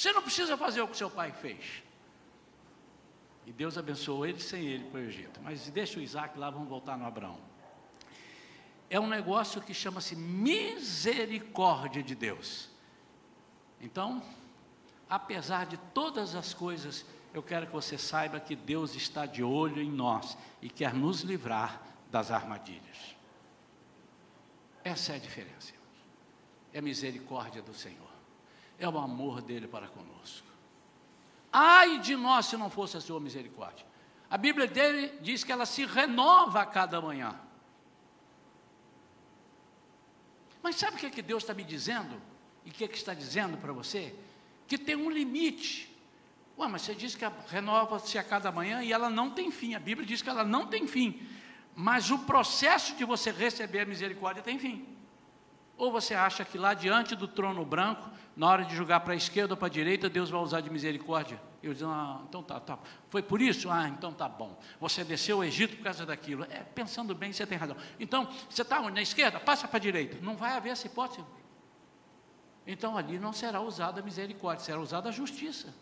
Você não precisa fazer o que seu pai fez. E Deus abençoou ele sem ele para o Egito. Mas deixa o Isaac lá, vamos voltar no Abraão. É um negócio que chama-se misericórdia de Deus. Então, apesar de todas as coisas, eu quero que você saiba que Deus está de olho em nós e quer nos livrar das armadilhas. Essa é a diferença. É a misericórdia do Senhor é o amor dele para conosco. Ai de nós se não fosse a sua misericórdia. A Bíblia dele diz que ela se renova a cada manhã. Mas sabe o que, é que Deus está me dizendo? E o que, é que está dizendo para você? Que tem um limite. Ué, mas você diz que renova-se a cada manhã e ela não tem fim. A Bíblia diz que ela não tem fim. Mas o processo de você receber a misericórdia tem fim. Ou você acha que lá diante do trono branco na hora de jogar para a esquerda ou para a direita, Deus vai usar de misericórdia. Eu digo, ah, então tá, tá. Foi por isso? Ah, então tá bom. Você desceu o Egito por causa daquilo. É, pensando bem, você tem razão. Então, você está na esquerda, passa para a direita. Não vai haver essa hipótese. Então ali não será usada a misericórdia, será usada a justiça.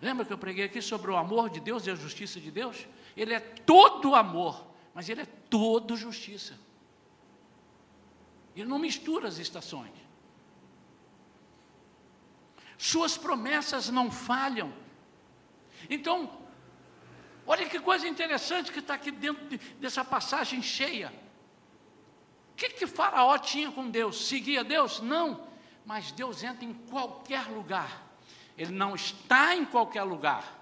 Lembra que eu preguei aqui sobre o amor de Deus e a justiça de Deus? Ele é todo amor, mas ele é todo justiça. Ele não mistura as estações. Suas promessas não falham. Então, olha que coisa interessante que está aqui dentro de, dessa passagem cheia. O que, que Faraó tinha com Deus? Seguia Deus? Não. Mas Deus entra em qualquer lugar. Ele não está em qualquer lugar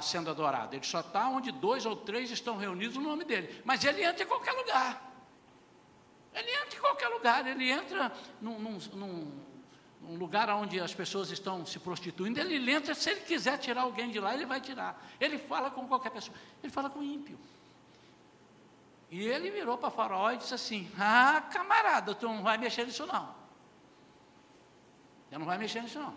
sendo adorado. Ele só está onde dois ou três estão reunidos no nome dele. Mas ele entra em qualquer lugar. Ele entra em qualquer lugar. Ele entra num, num, num, lugar onde as pessoas estão se prostituindo. Ele entra, se ele quiser tirar alguém de lá, ele vai tirar. Ele fala com qualquer pessoa. Ele fala com ímpio. E ele virou para Faraó e disse assim: Ah, camarada, tu não vai mexer nisso não. Você não vai mexer nisso não.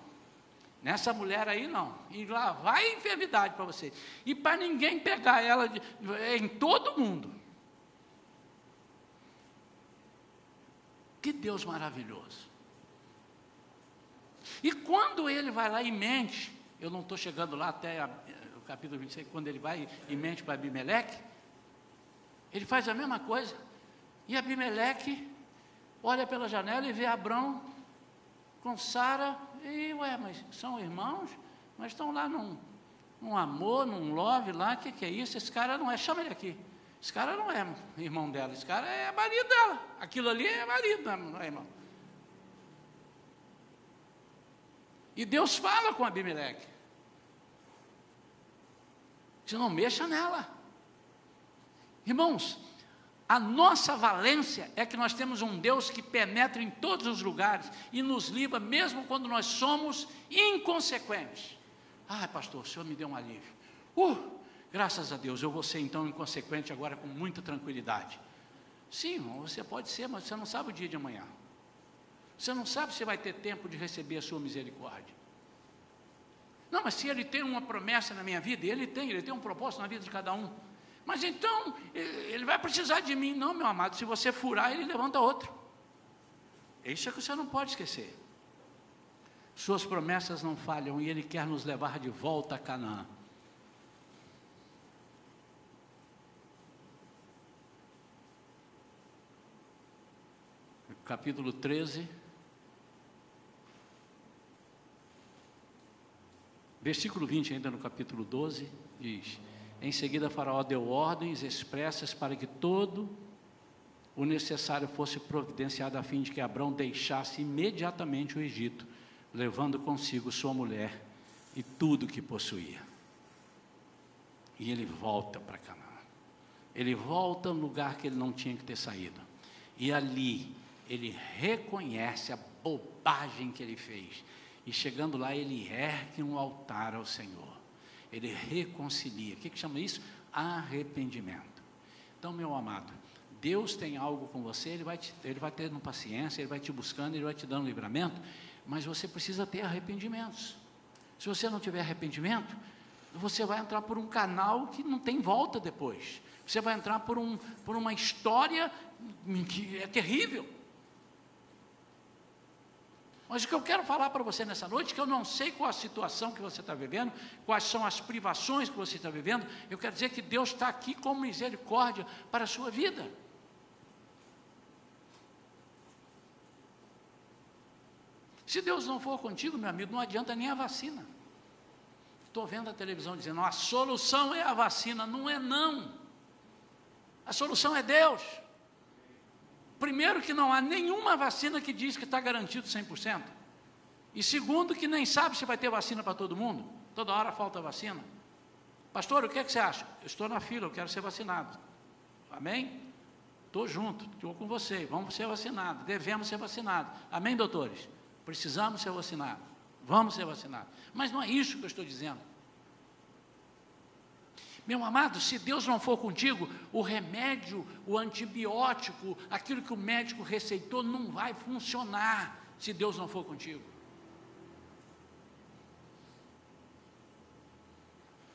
Nessa mulher aí não. E lá vai enfermidade para você. E para ninguém pegar ela de, em todo mundo. Que Deus maravilhoso. E quando ele vai lá e mente, eu não estou chegando lá até a, o capítulo 26, quando ele vai e mente para Abimeleque, ele faz a mesma coisa. E Abimeleque olha pela janela e vê Abrão com Sara e, ué, mas são irmãos, mas estão lá num, num amor, num love lá, o que, que é isso? Esse cara não é, chama ele aqui. Esse cara não é irmão dela, esse cara é marido dela. Aquilo ali é marido, não é irmão. E Deus fala com Abimeleque. Diz, não mexa nela. Irmãos, a nossa valência é que nós temos um Deus que penetra em todos os lugares e nos livra, mesmo quando nós somos inconsequentes. Ah, pastor, o senhor me deu um alívio. Uh, graças a Deus, eu vou ser então inconsequente agora com muita tranquilidade. Sim, você pode ser, mas você não sabe o dia de amanhã. Você não sabe se vai ter tempo de receber a sua misericórdia. Não, mas se ele tem uma promessa na minha vida, ele tem, ele tem um propósito na vida de cada um. Mas então, ele vai precisar de mim. Não, meu amado, se você furar, ele levanta outro. Isso é que você não pode esquecer. Suas promessas não falham e Ele quer nos levar de volta a Canaã. Capítulo 13. Versículo 20, ainda no capítulo 12, diz: em seguida, Faraó deu ordens expressas para que todo o necessário fosse providenciado a fim de que Abrão deixasse imediatamente o Egito, levando consigo sua mulher e tudo que possuía. E ele volta para Canaã. Ele volta no lugar que ele não tinha que ter saído. E ali ele reconhece a bobagem que ele fez. E chegando lá, ele ergue um altar ao Senhor ele reconcilia. O que, que chama isso? Arrependimento. Então, meu amado, Deus tem algo com você, Ele vai, te, ele vai tendo paciência, Ele vai te buscando, Ele vai te dando livramento, mas você precisa ter arrependimentos. Se você não tiver arrependimento, você vai entrar por um canal que não tem volta depois. Você vai entrar por, um, por uma história que é terrível. Mas o que eu quero falar para você nessa noite, que eu não sei qual a situação que você está vivendo, quais são as privações que você está vivendo, eu quero dizer que Deus está aqui com misericórdia para a sua vida. Se Deus não for contigo, meu amigo, não adianta nem a vacina. Estou vendo a televisão dizendo, a solução é a vacina. Não é não. A solução é Deus. Primeiro, que não há nenhuma vacina que diz que está garantido 100%. E segundo, que nem sabe se vai ter vacina para todo mundo. Toda hora falta vacina. Pastor, o que, é que você acha? Eu estou na fila, eu quero ser vacinado. Amém? Estou junto, estou com você, vamos ser vacinados, devemos ser vacinados. Amém, doutores? Precisamos ser vacinados, vamos ser vacinados. Mas não é isso que eu estou dizendo. Meu amado, se Deus não for contigo, o remédio, o antibiótico, aquilo que o médico receitou, não vai funcionar se Deus não for contigo.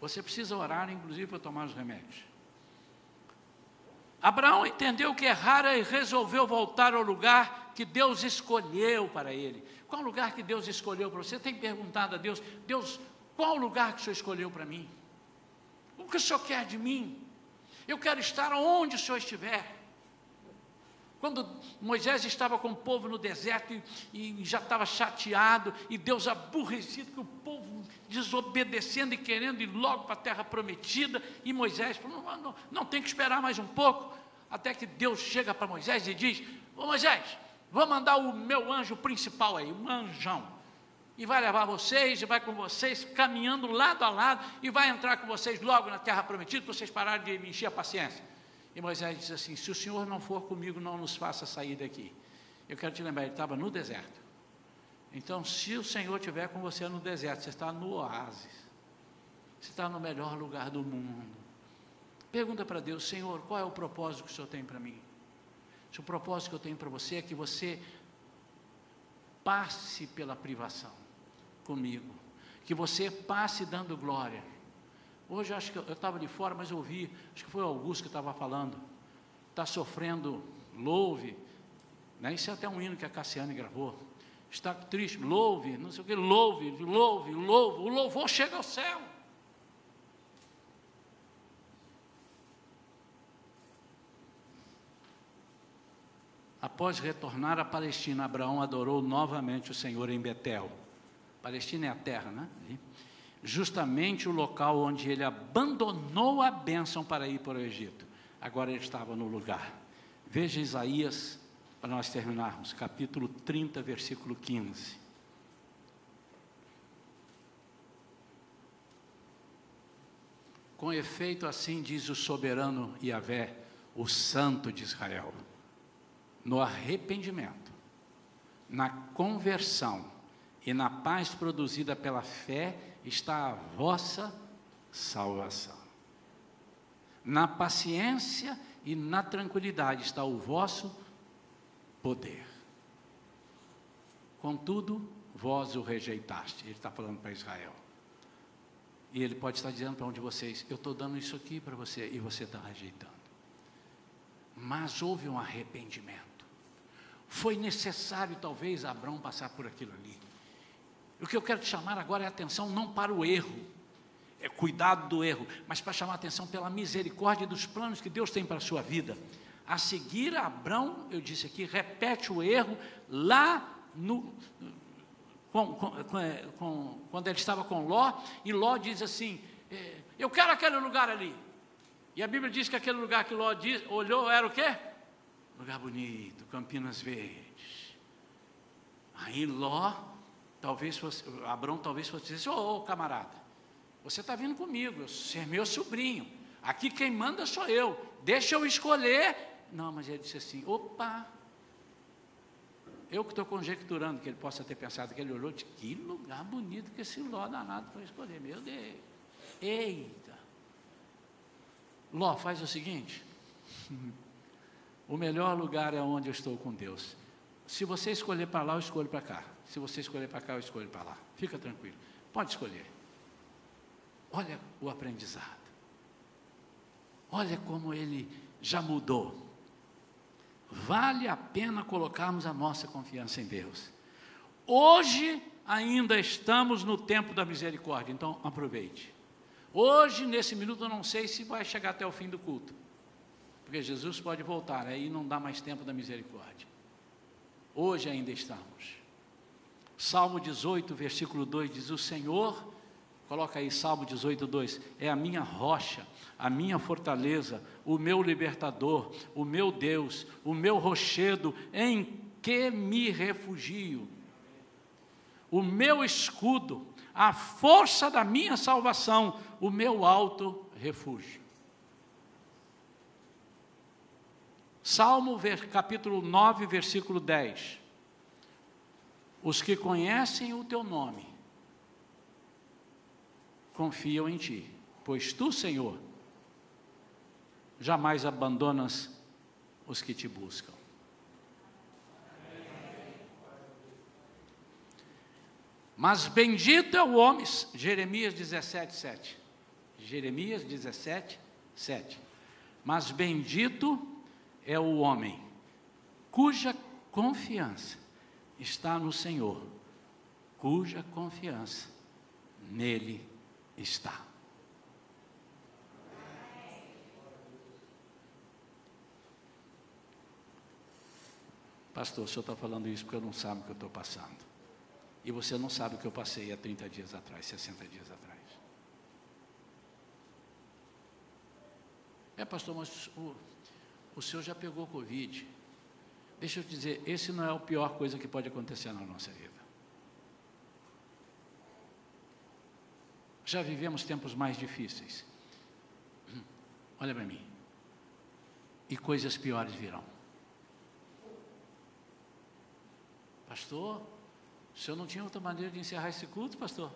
Você precisa orar, inclusive, para tomar os remédios. Abraão entendeu que errara e resolveu voltar ao lugar que Deus escolheu para ele. Qual lugar que Deus escolheu para você? Tem perguntado a Deus: Deus, qual lugar que o Senhor escolheu para mim? O que o Senhor quer de mim? Eu quero estar onde o Senhor estiver. Quando Moisés estava com o povo no deserto e, e, já estava chateado, e Deus aborrecido, que o povo desobedecendo e querendo ir logo para a terra prometida, e Moisés falou: não, não, não tem que esperar mais um pouco, até que Deus chega para Moisés e diz: Ô Moisés, Vou mandar o meu anjo principal aí, um anjão. E vai levar vocês, e vai com vocês, caminhando lado a lado, e vai entrar com vocês logo na terra prometida, para vocês pararem de me encher a paciência. E Moisés disse assim: Se o Senhor não for comigo, não nos faça sair daqui. Eu quero te lembrar, ele estava no deserto. Então, se o Senhor estiver com você no deserto, você está no oásis, você está no melhor lugar do mundo. Pergunta para Deus, Senhor, qual é o propósito que o Senhor tem para mim? Se o propósito que eu tenho para você é que você passe pela privação comigo, que você passe dando glória. Hoje acho que eu estava de fora, mas eu ouvi, acho que foi o Augusto que estava falando. Está sofrendo, louve. Né? Isso é até um hino que a Cassiane gravou. Está triste, louve, não sei o que, louve, louve, louve. O louvor chega ao céu. Após retornar à Palestina, Abraão adorou novamente o Senhor em Betel. Palestina é a terra, né? Justamente o local onde ele abandonou a bênção para ir para o Egito. Agora ele estava no lugar. Veja Isaías, para nós terminarmos, capítulo 30, versículo 15. Com efeito, assim diz o soberano Yahvé, o Santo de Israel no arrependimento, na conversão e na paz produzida pela fé está a vossa salvação. Na paciência e na tranquilidade está o vosso poder. Contudo, vós o rejeitaste. Ele está falando para Israel. E ele pode estar dizendo para um de vocês: Eu estou dando isso aqui para você e você está rejeitando. Mas houve um arrependimento. Foi necessário, talvez, Abraão passar por aquilo ali. O que eu quero te chamar agora é atenção não para o erro, é cuidado do erro, mas para chamar atenção pela misericórdia dos planos que Deus tem para a sua vida. A seguir, Abraão, eu disse aqui, repete o erro lá no, com, com, é, com, quando ele estava com Ló, e Ló diz assim: é, Eu quero aquele lugar ali. E a Bíblia diz que aquele lugar que Ló diz, olhou era o quê? Lugar bonito, Campinas Verdes. Aí Ló, talvez fosse, Abrão talvez fosse dizer, ô oh, camarada, você está vindo comigo, você é meu sobrinho, aqui quem manda sou eu, deixa eu escolher. Não, mas ele disse assim, opa, eu que estou conjecturando que ele possa ter pensado que ele olhou de que lugar bonito que esse Ló danado foi escolher, meu Deus, eita. Ló, faz o seguinte, O melhor lugar é onde eu estou com Deus. Se você escolher para lá, eu escolho para cá. Se você escolher para cá, eu escolho para lá. Fica tranquilo. Pode escolher. Olha o aprendizado. Olha como ele já mudou. Vale a pena colocarmos a nossa confiança em Deus. Hoje ainda estamos no tempo da misericórdia, então aproveite. Hoje, nesse minuto, eu não sei se vai chegar até o fim do culto porque Jesus pode voltar, aí não dá mais tempo da misericórdia. Hoje ainda estamos. Salmo 18, versículo 2 diz: O Senhor, coloca aí Salmo 18, 2, é a minha rocha, a minha fortaleza, o meu libertador, o meu Deus, o meu rochedo, em que me refugio, o meu escudo, a força da minha salvação, o meu alto refúgio. Salmo capítulo 9, versículo 10. Os que conhecem o teu nome confiam em ti, pois tu, Senhor, jamais abandonas os que te buscam. Mas bendito é o homem, Jeremias 17, 7. Jeremias 17, 7. Mas bendito é o homem cuja confiança está no Senhor, cuja confiança nele está. Pastor, o senhor está falando isso porque eu não sabe o que eu estou passando. E você não sabe o que eu passei há 30 dias atrás, 60 dias atrás. É, pastor, mas o, o senhor já pegou Covid. Deixa eu te dizer, esse não é a pior coisa que pode acontecer na nossa vida. Já vivemos tempos mais difíceis. Olha para mim. E coisas piores virão. Pastor, o senhor não tinha outra maneira de encerrar esse culto, pastor?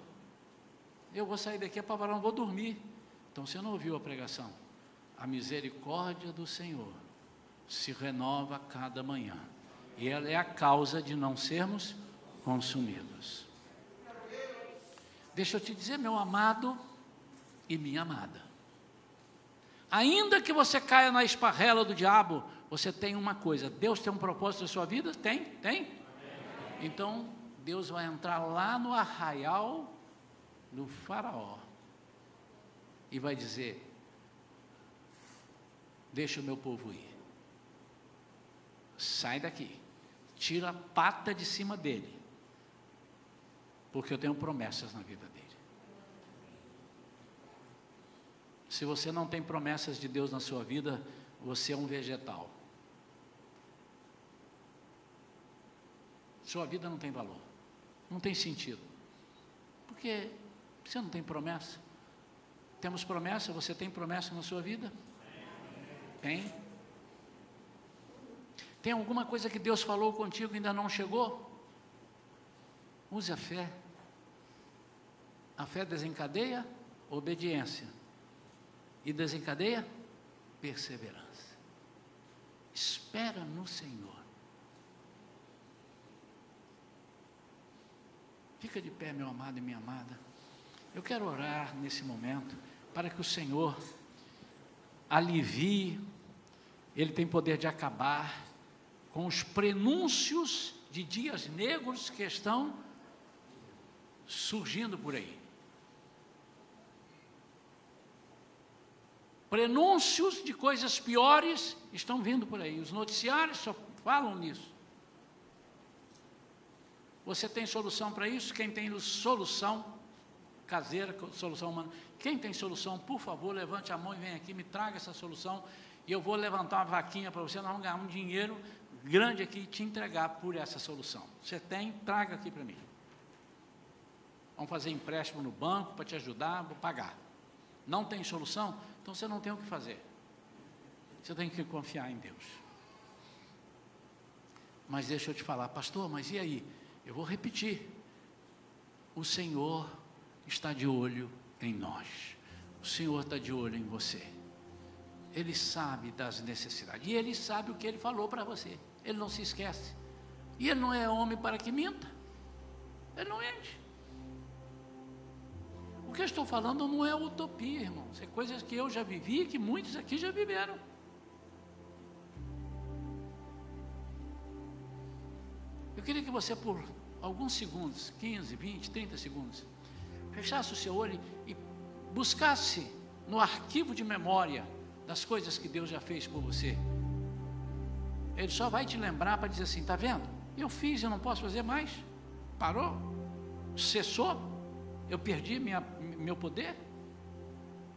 Eu vou sair daqui para não vou dormir. Então você não ouviu a pregação. A misericórdia do Senhor se renova a cada manhã. E ela é a causa de não sermos consumidos. Deixa eu te dizer, meu amado e minha amada. Ainda que você caia na esparrela do diabo, você tem uma coisa: Deus tem um propósito na sua vida? Tem? Tem? Então, Deus vai entrar lá no arraial do Faraó e vai dizer: Deixa o meu povo ir. Sai daqui. Tira a pata de cima dele. Porque eu tenho promessas na vida dele. Se você não tem promessas de Deus na sua vida, você é um vegetal. Sua vida não tem valor. Não tem sentido. Porque você não tem promessa. Temos promessa? Você tem promessa na sua vida? Tem? Tem alguma coisa que Deus falou contigo e ainda não chegou? Use a fé. A fé desencadeia obediência e desencadeia perseverança. Espera no Senhor. Fica de pé, meu amado e minha amada. Eu quero orar nesse momento para que o Senhor alivie, Ele tem poder de acabar com os prenúncios de dias negros que estão surgindo por aí. Prenúncios de coisas piores estão vindo por aí. Os noticiários só falam nisso. Você tem solução para isso? Quem tem solução caseira, solução humana? Quem tem solução, por favor, levante a mão e venha aqui, me traga essa solução. E eu vou levantar uma vaquinha para você, nós vamos ganhar um dinheiro grande aqui te entregar por essa solução. Você tem, traga aqui para mim. Vamos fazer empréstimo no banco para te ajudar, vou pagar. Não tem solução? Então você não tem o que fazer. Você tem que confiar em Deus. Mas deixa eu te falar, pastor, mas e aí? Eu vou repetir. O Senhor está de olho em nós. O Senhor está de olho em você. Ele sabe das necessidades. E Ele sabe o que Ele falou para você. Ele não se esquece. E Ele não é homem para que minta. Ele não mente. O que eu estou falando não é utopia, irmãos. É coisas que eu já vivi e que muitos aqui já viveram. Eu queria que você, por alguns segundos, 15, 20, 30 segundos, fechasse o seu olho e buscasse no arquivo de memória das coisas que Deus já fez por você. Ele só vai te lembrar para dizer assim: está vendo? Eu fiz, eu não posso fazer mais. Parou? Cessou? Eu perdi minha, meu poder?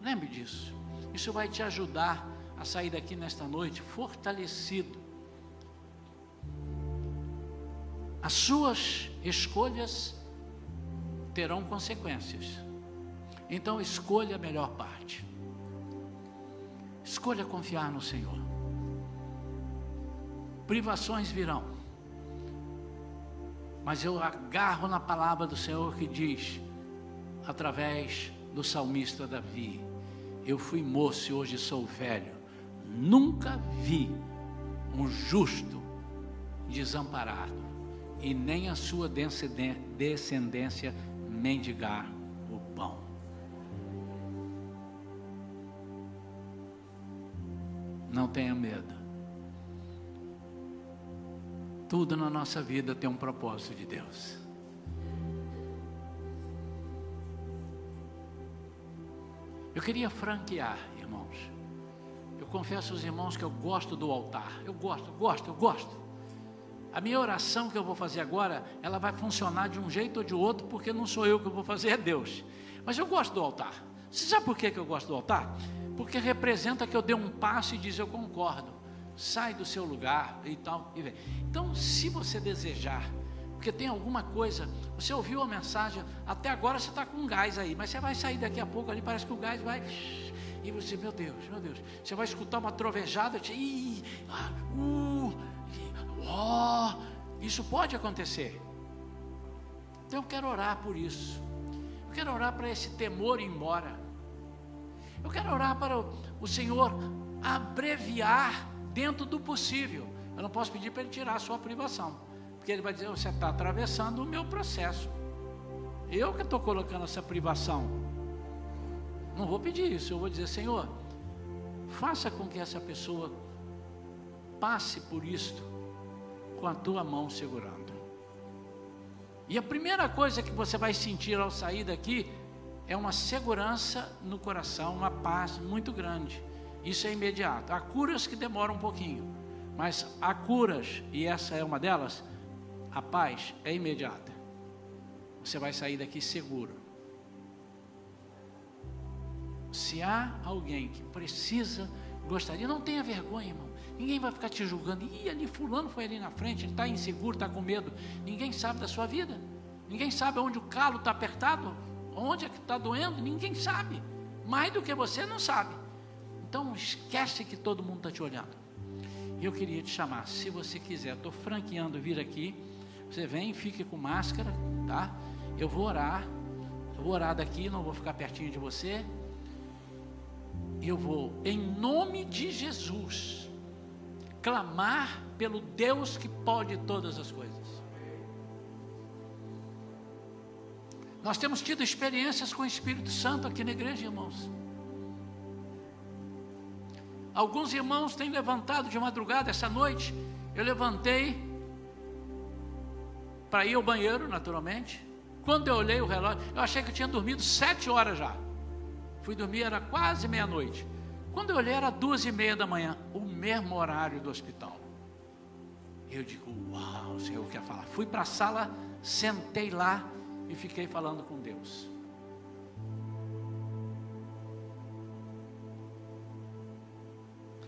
Lembre disso. Isso vai te ajudar a sair daqui nesta noite fortalecido. As suas escolhas terão consequências. Então escolha a melhor parte. Escolha confiar no Senhor. Privações virão. Mas eu agarro na palavra do Senhor que diz: através do salmista Davi. Eu fui moço e hoje sou velho. Nunca vi um justo desamparado e nem a sua descendência mendigar o pão. Não tenha medo. Tudo na nossa vida tem um propósito de Deus. Eu queria franquear, irmãos. Eu confesso aos irmãos que eu gosto do altar. Eu gosto, gosto, eu gosto. A minha oração que eu vou fazer agora, ela vai funcionar de um jeito ou de outro, porque não sou eu que vou fazer, é Deus. Mas eu gosto do altar. Você sabe por que eu gosto do altar? Porque representa que eu dei um passo e diz eu concordo. Sai do seu lugar e tal, e vem. Então, se você desejar, porque tem alguma coisa, você ouviu a mensagem, até agora você está com gás aí, mas você vai sair daqui a pouco ali, parece que o gás vai. E você, meu Deus, meu Deus, você vai escutar uma trovejada, e, ah, uh, oh, isso pode acontecer. Então eu quero orar por isso. Eu quero orar para esse temor ir embora. Eu quero orar para o Senhor abreviar dentro do possível. Eu não posso pedir para Ele tirar a sua privação, porque Ele vai dizer: você está atravessando o meu processo. Eu que estou colocando essa privação. Não vou pedir isso, eu vou dizer: Senhor, faça com que essa pessoa passe por isto com a tua mão segurando. E a primeira coisa que você vai sentir ao sair daqui é uma segurança no coração, uma paz muito grande. Isso é imediato. Há curas que demoram um pouquinho, mas há curas, e essa é uma delas, a paz é imediata. Você vai sair daqui seguro. Se há alguém que precisa, gostaria, não tenha vergonha, irmão. Ninguém vai ficar te julgando. Ih, ali fulano foi ali na frente, ele está inseguro, está com medo. Ninguém sabe da sua vida. Ninguém sabe onde o calo está apertado, onde é que está doendo. Ninguém sabe. Mais do que você não sabe. Então esquece que todo mundo está te olhando. Eu queria te chamar, se você quiser, estou franqueando vir aqui. Você vem, fique com máscara, tá? Eu vou orar. Eu vou orar daqui, não vou ficar pertinho de você. Eu vou, em nome de Jesus, clamar pelo Deus que pode todas as coisas. Nós temos tido experiências com o Espírito Santo aqui na igreja, irmãos. Alguns irmãos têm levantado de madrugada essa noite. Eu levantei para ir ao banheiro, naturalmente. Quando eu olhei o relógio, eu achei que eu tinha dormido sete horas já. Fui dormir, era quase meia-noite. Quando eu olhei, era duas e meia da manhã, o mesmo horário do hospital. Eu digo, uau, o Senhor quer falar. Fui para a sala, sentei lá e fiquei falando com Deus.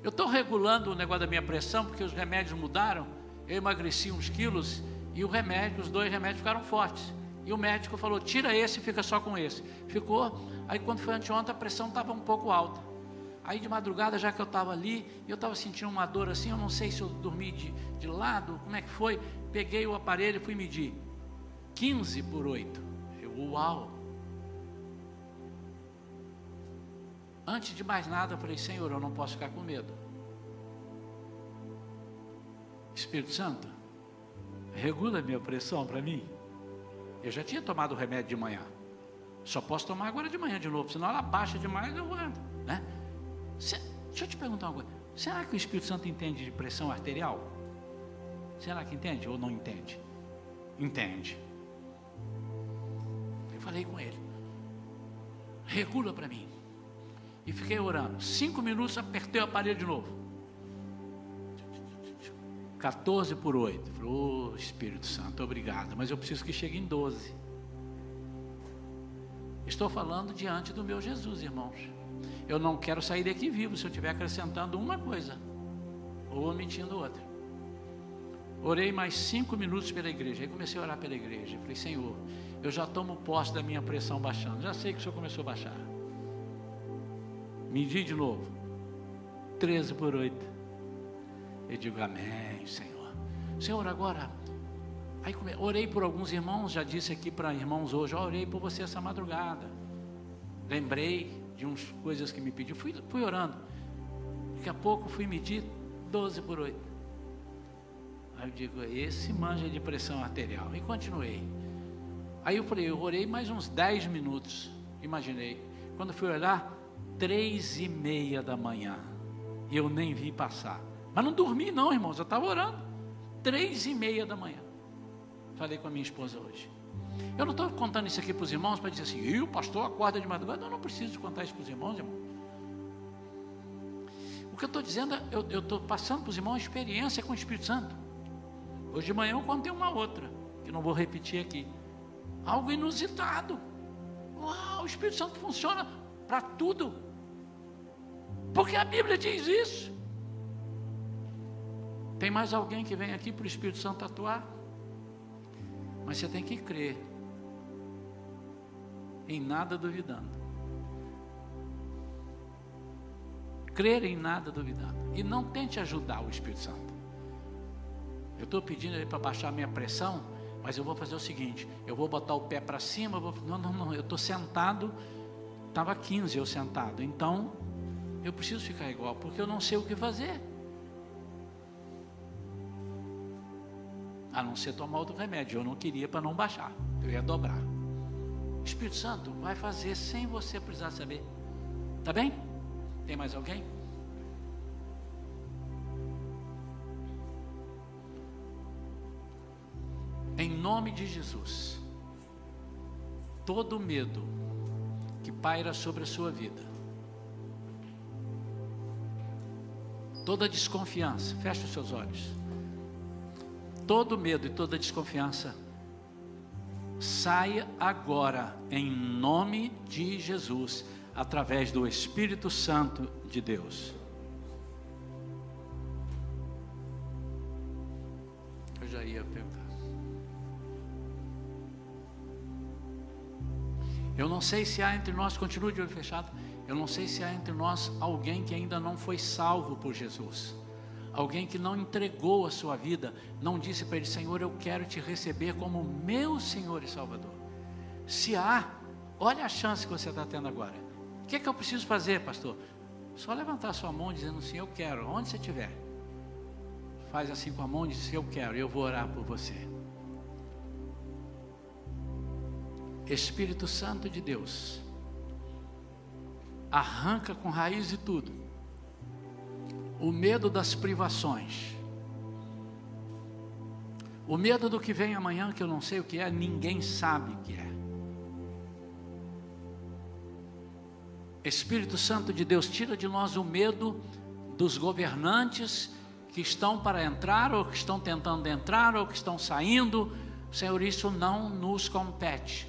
Eu estou regulando o negócio da minha pressão, porque os remédios mudaram. Eu emagreci uns quilos e o remédio, os dois remédios ficaram fortes. E o médico falou: tira esse e fica só com esse. Ficou. Aí quando foi anteontem, a pressão estava um pouco alta. Aí de madrugada, já que eu estava ali, eu estava sentindo uma dor assim, eu não sei se eu dormi de, de lado, como é que foi. Peguei o aparelho e fui medir. 15 por 8. Eu, uau! Antes de mais nada, eu falei: Senhor, eu não posso ficar com medo. Espírito Santo, regula a minha pressão para mim. Eu já tinha tomado o remédio de manhã. Só posso tomar agora de manhã de novo, senão ela baixa demais eu ando, né? deixa eu te perguntar uma coisa. Será que o Espírito Santo entende de pressão arterial? Será que entende ou não entende? Entende. Eu falei com ele. Regula para mim. E fiquei orando. Cinco minutos, apertei o aparelho de novo. 14 por 8. Falei, oh, Espírito Santo, obrigado. Mas eu preciso que chegue em 12. Estou falando diante do meu Jesus, irmãos. Eu não quero sair daqui vivo se eu estiver acrescentando uma coisa ou omitindo outra. Orei mais cinco minutos pela igreja. Aí comecei a orar pela igreja. Falei, Senhor, eu já tomo posse da minha pressão baixando. Já sei que o Senhor começou a baixar. Medi de novo. 13 por 8. Eu digo, Amém, Senhor. Senhor, agora. Aí orei por alguns irmãos, já disse aqui para irmãos hoje, orei por você essa madrugada. Lembrei de umas coisas que me pediu. Fui, fui orando. Daqui a pouco fui medir 12 por 8. Aí eu digo, esse manja de pressão arterial. E continuei. Aí eu falei, eu orei mais uns 10 minutos. Imaginei. Quando fui olhar, três e meia da manhã. E eu nem vi passar. Mas não dormi não, irmãos. Eu estava orando. Três e meia da manhã. Falei com a minha esposa hoje. Eu não estou contando isso aqui para os irmãos para dizer assim, e o pastor acorda de madrugada. Eu não preciso contar isso para os irmãos, irmão. O que eu estou dizendo, eu estou passando para os irmãos a experiência com o Espírito Santo. Hoje de manhã eu contei uma outra, que não vou repetir aqui. Algo inusitado. Uau, o Espírito Santo funciona para tudo. Porque a Bíblia diz isso. Tem mais alguém que vem aqui para o Espírito Santo atuar? Mas você tem que crer. Em nada duvidando. Crer em nada duvidando. E não tente ajudar o Espírito Santo. Eu estou pedindo ele para baixar a minha pressão, mas eu vou fazer o seguinte: eu vou botar o pé para cima. Vou... Não, não, não. Eu estou sentado. Estava 15 eu sentado. Então, eu preciso ficar igual, porque eu não sei o que fazer. A não ser tomar outro remédio. Eu não queria para não baixar, eu ia dobrar. O Espírito Santo vai fazer sem você precisar saber. Tá bem? Tem mais alguém? Em nome de Jesus, todo medo que paira sobre a sua vida, toda desconfiança, feche os seus olhos todo medo e toda desconfiança saia agora em nome de Jesus, através do Espírito Santo de Deus. Eu já ia perguntar. Eu não sei se há entre nós, continue de olho fechado. Eu não sei se há entre nós alguém que ainda não foi salvo por Jesus alguém que não entregou a sua vida, não disse para ele: Senhor, eu quero te receber como meu Senhor e Salvador. Se há, olha a chance que você está tendo agora. O que, é que eu preciso fazer, pastor? Só levantar a sua mão dizendo assim: Eu quero, onde você estiver. Faz assim com a mão e diz: Eu quero, eu vou orar por você. Espírito Santo de Deus, arranca com raiz e tudo o medo das privações, o medo do que vem amanhã, que eu não sei o que é, ninguém sabe o que é. Espírito Santo de Deus, tira de nós o medo dos governantes que estão para entrar, ou que estão tentando entrar, ou que estão saindo. Senhor, isso não nos compete.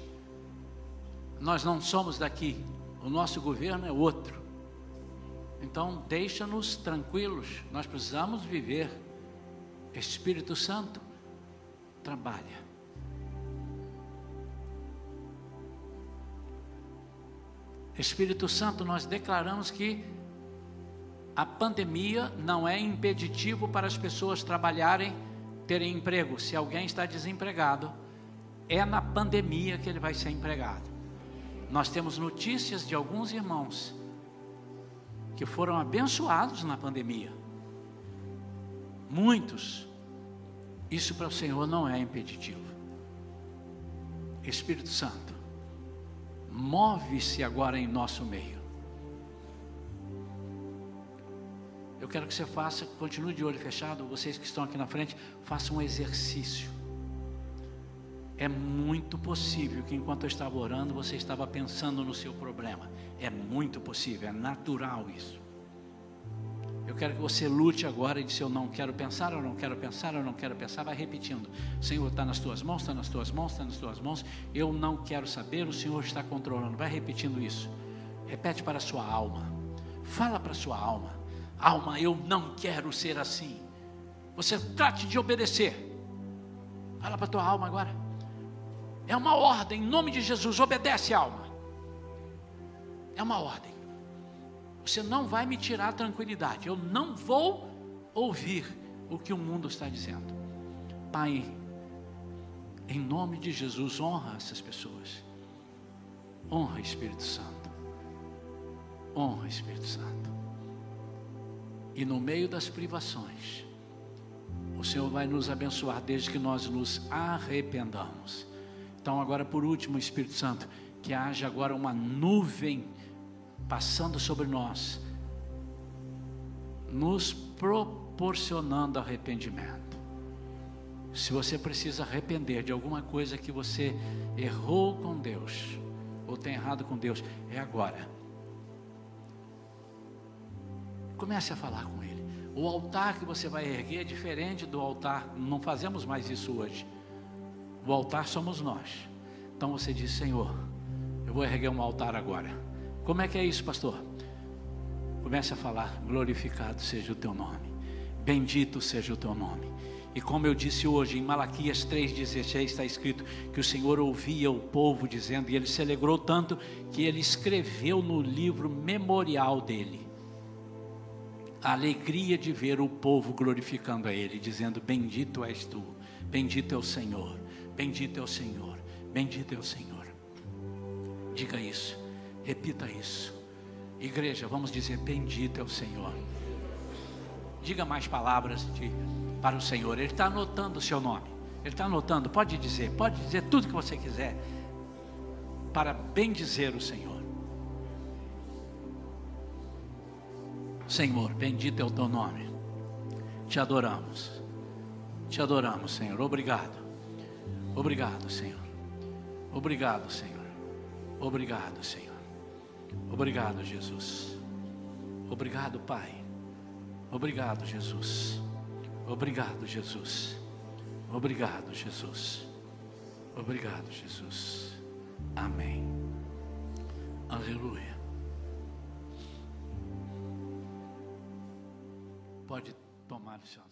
Nós não somos daqui, o nosso governo é outro. Então, deixa-nos tranquilos, nós precisamos viver. Espírito Santo, trabalha. Espírito Santo, nós declaramos que a pandemia não é impeditivo para as pessoas trabalharem, terem emprego. Se alguém está desempregado, é na pandemia que ele vai ser empregado. Nós temos notícias de alguns irmãos que foram abençoados na pandemia. Muitos. Isso para o Senhor não é impeditivo. Espírito Santo, move-se agora em nosso meio. Eu quero que você faça, continue de olho fechado, vocês que estão aqui na frente, façam um exercício. É muito possível que enquanto eu estava orando, você estava pensando no seu problema. É muito possível, é natural isso. Eu quero que você lute agora e disse: Eu não quero pensar, eu não quero pensar, eu não quero pensar. Vai repetindo: Senhor, está nas tuas mãos, está nas tuas mãos, está nas tuas mãos. Eu não quero saber, o Senhor está controlando. Vai repetindo isso. Repete para a sua alma. Fala para a sua alma: Alma, eu não quero ser assim. Você trate de obedecer. Fala para a tua alma agora. É uma ordem, em nome de Jesus, obedece, alma. É uma ordem. Você não vai me tirar a tranquilidade. Eu não vou ouvir o que o mundo está dizendo. Pai, em nome de Jesus, honra essas pessoas. Honra Espírito Santo. Honra Espírito Santo. E no meio das privações, o Senhor vai nos abençoar desde que nós nos arrependamos. Então, agora por último, Espírito Santo, que haja agora uma nuvem passando sobre nós, nos proporcionando arrependimento. Se você precisa arrepender de alguma coisa que você errou com Deus, ou tem errado com Deus, é agora. Comece a falar com Ele. O altar que você vai erguer é diferente do altar, não fazemos mais isso hoje. O altar somos nós. Então você diz: Senhor, eu vou erguer um altar agora como é que é isso, pastor? Comece a falar: glorificado seja o teu nome. Bendito seja o teu nome. E como eu disse hoje, em Malaquias 3,16 está escrito que o Senhor ouvia o povo dizendo, e ele se alegrou tanto que ele escreveu no livro memorial dele a alegria de ver o povo glorificando a Ele, dizendo: Bendito és tu, bendito é o Senhor, bendito é o Senhor, bendito é o Senhor. Diga isso, repita isso. Igreja, vamos dizer: Bendito é o Senhor. Diga mais palavras de, para o Senhor. Ele está anotando o seu nome. Ele está anotando. Pode dizer, pode dizer tudo que você quiser para bendizer o Senhor. Senhor, bendito é o teu nome. Te adoramos. Te adoramos, Senhor. Obrigado. Obrigado, Senhor. Obrigado, Senhor. Obrigado, Senhor. Obrigado, Jesus. Obrigado, Pai. Obrigado, Jesus. Obrigado, Jesus. Obrigado, Jesus. Obrigado, Jesus. Amém. Aleluia. Pode tomar o seu.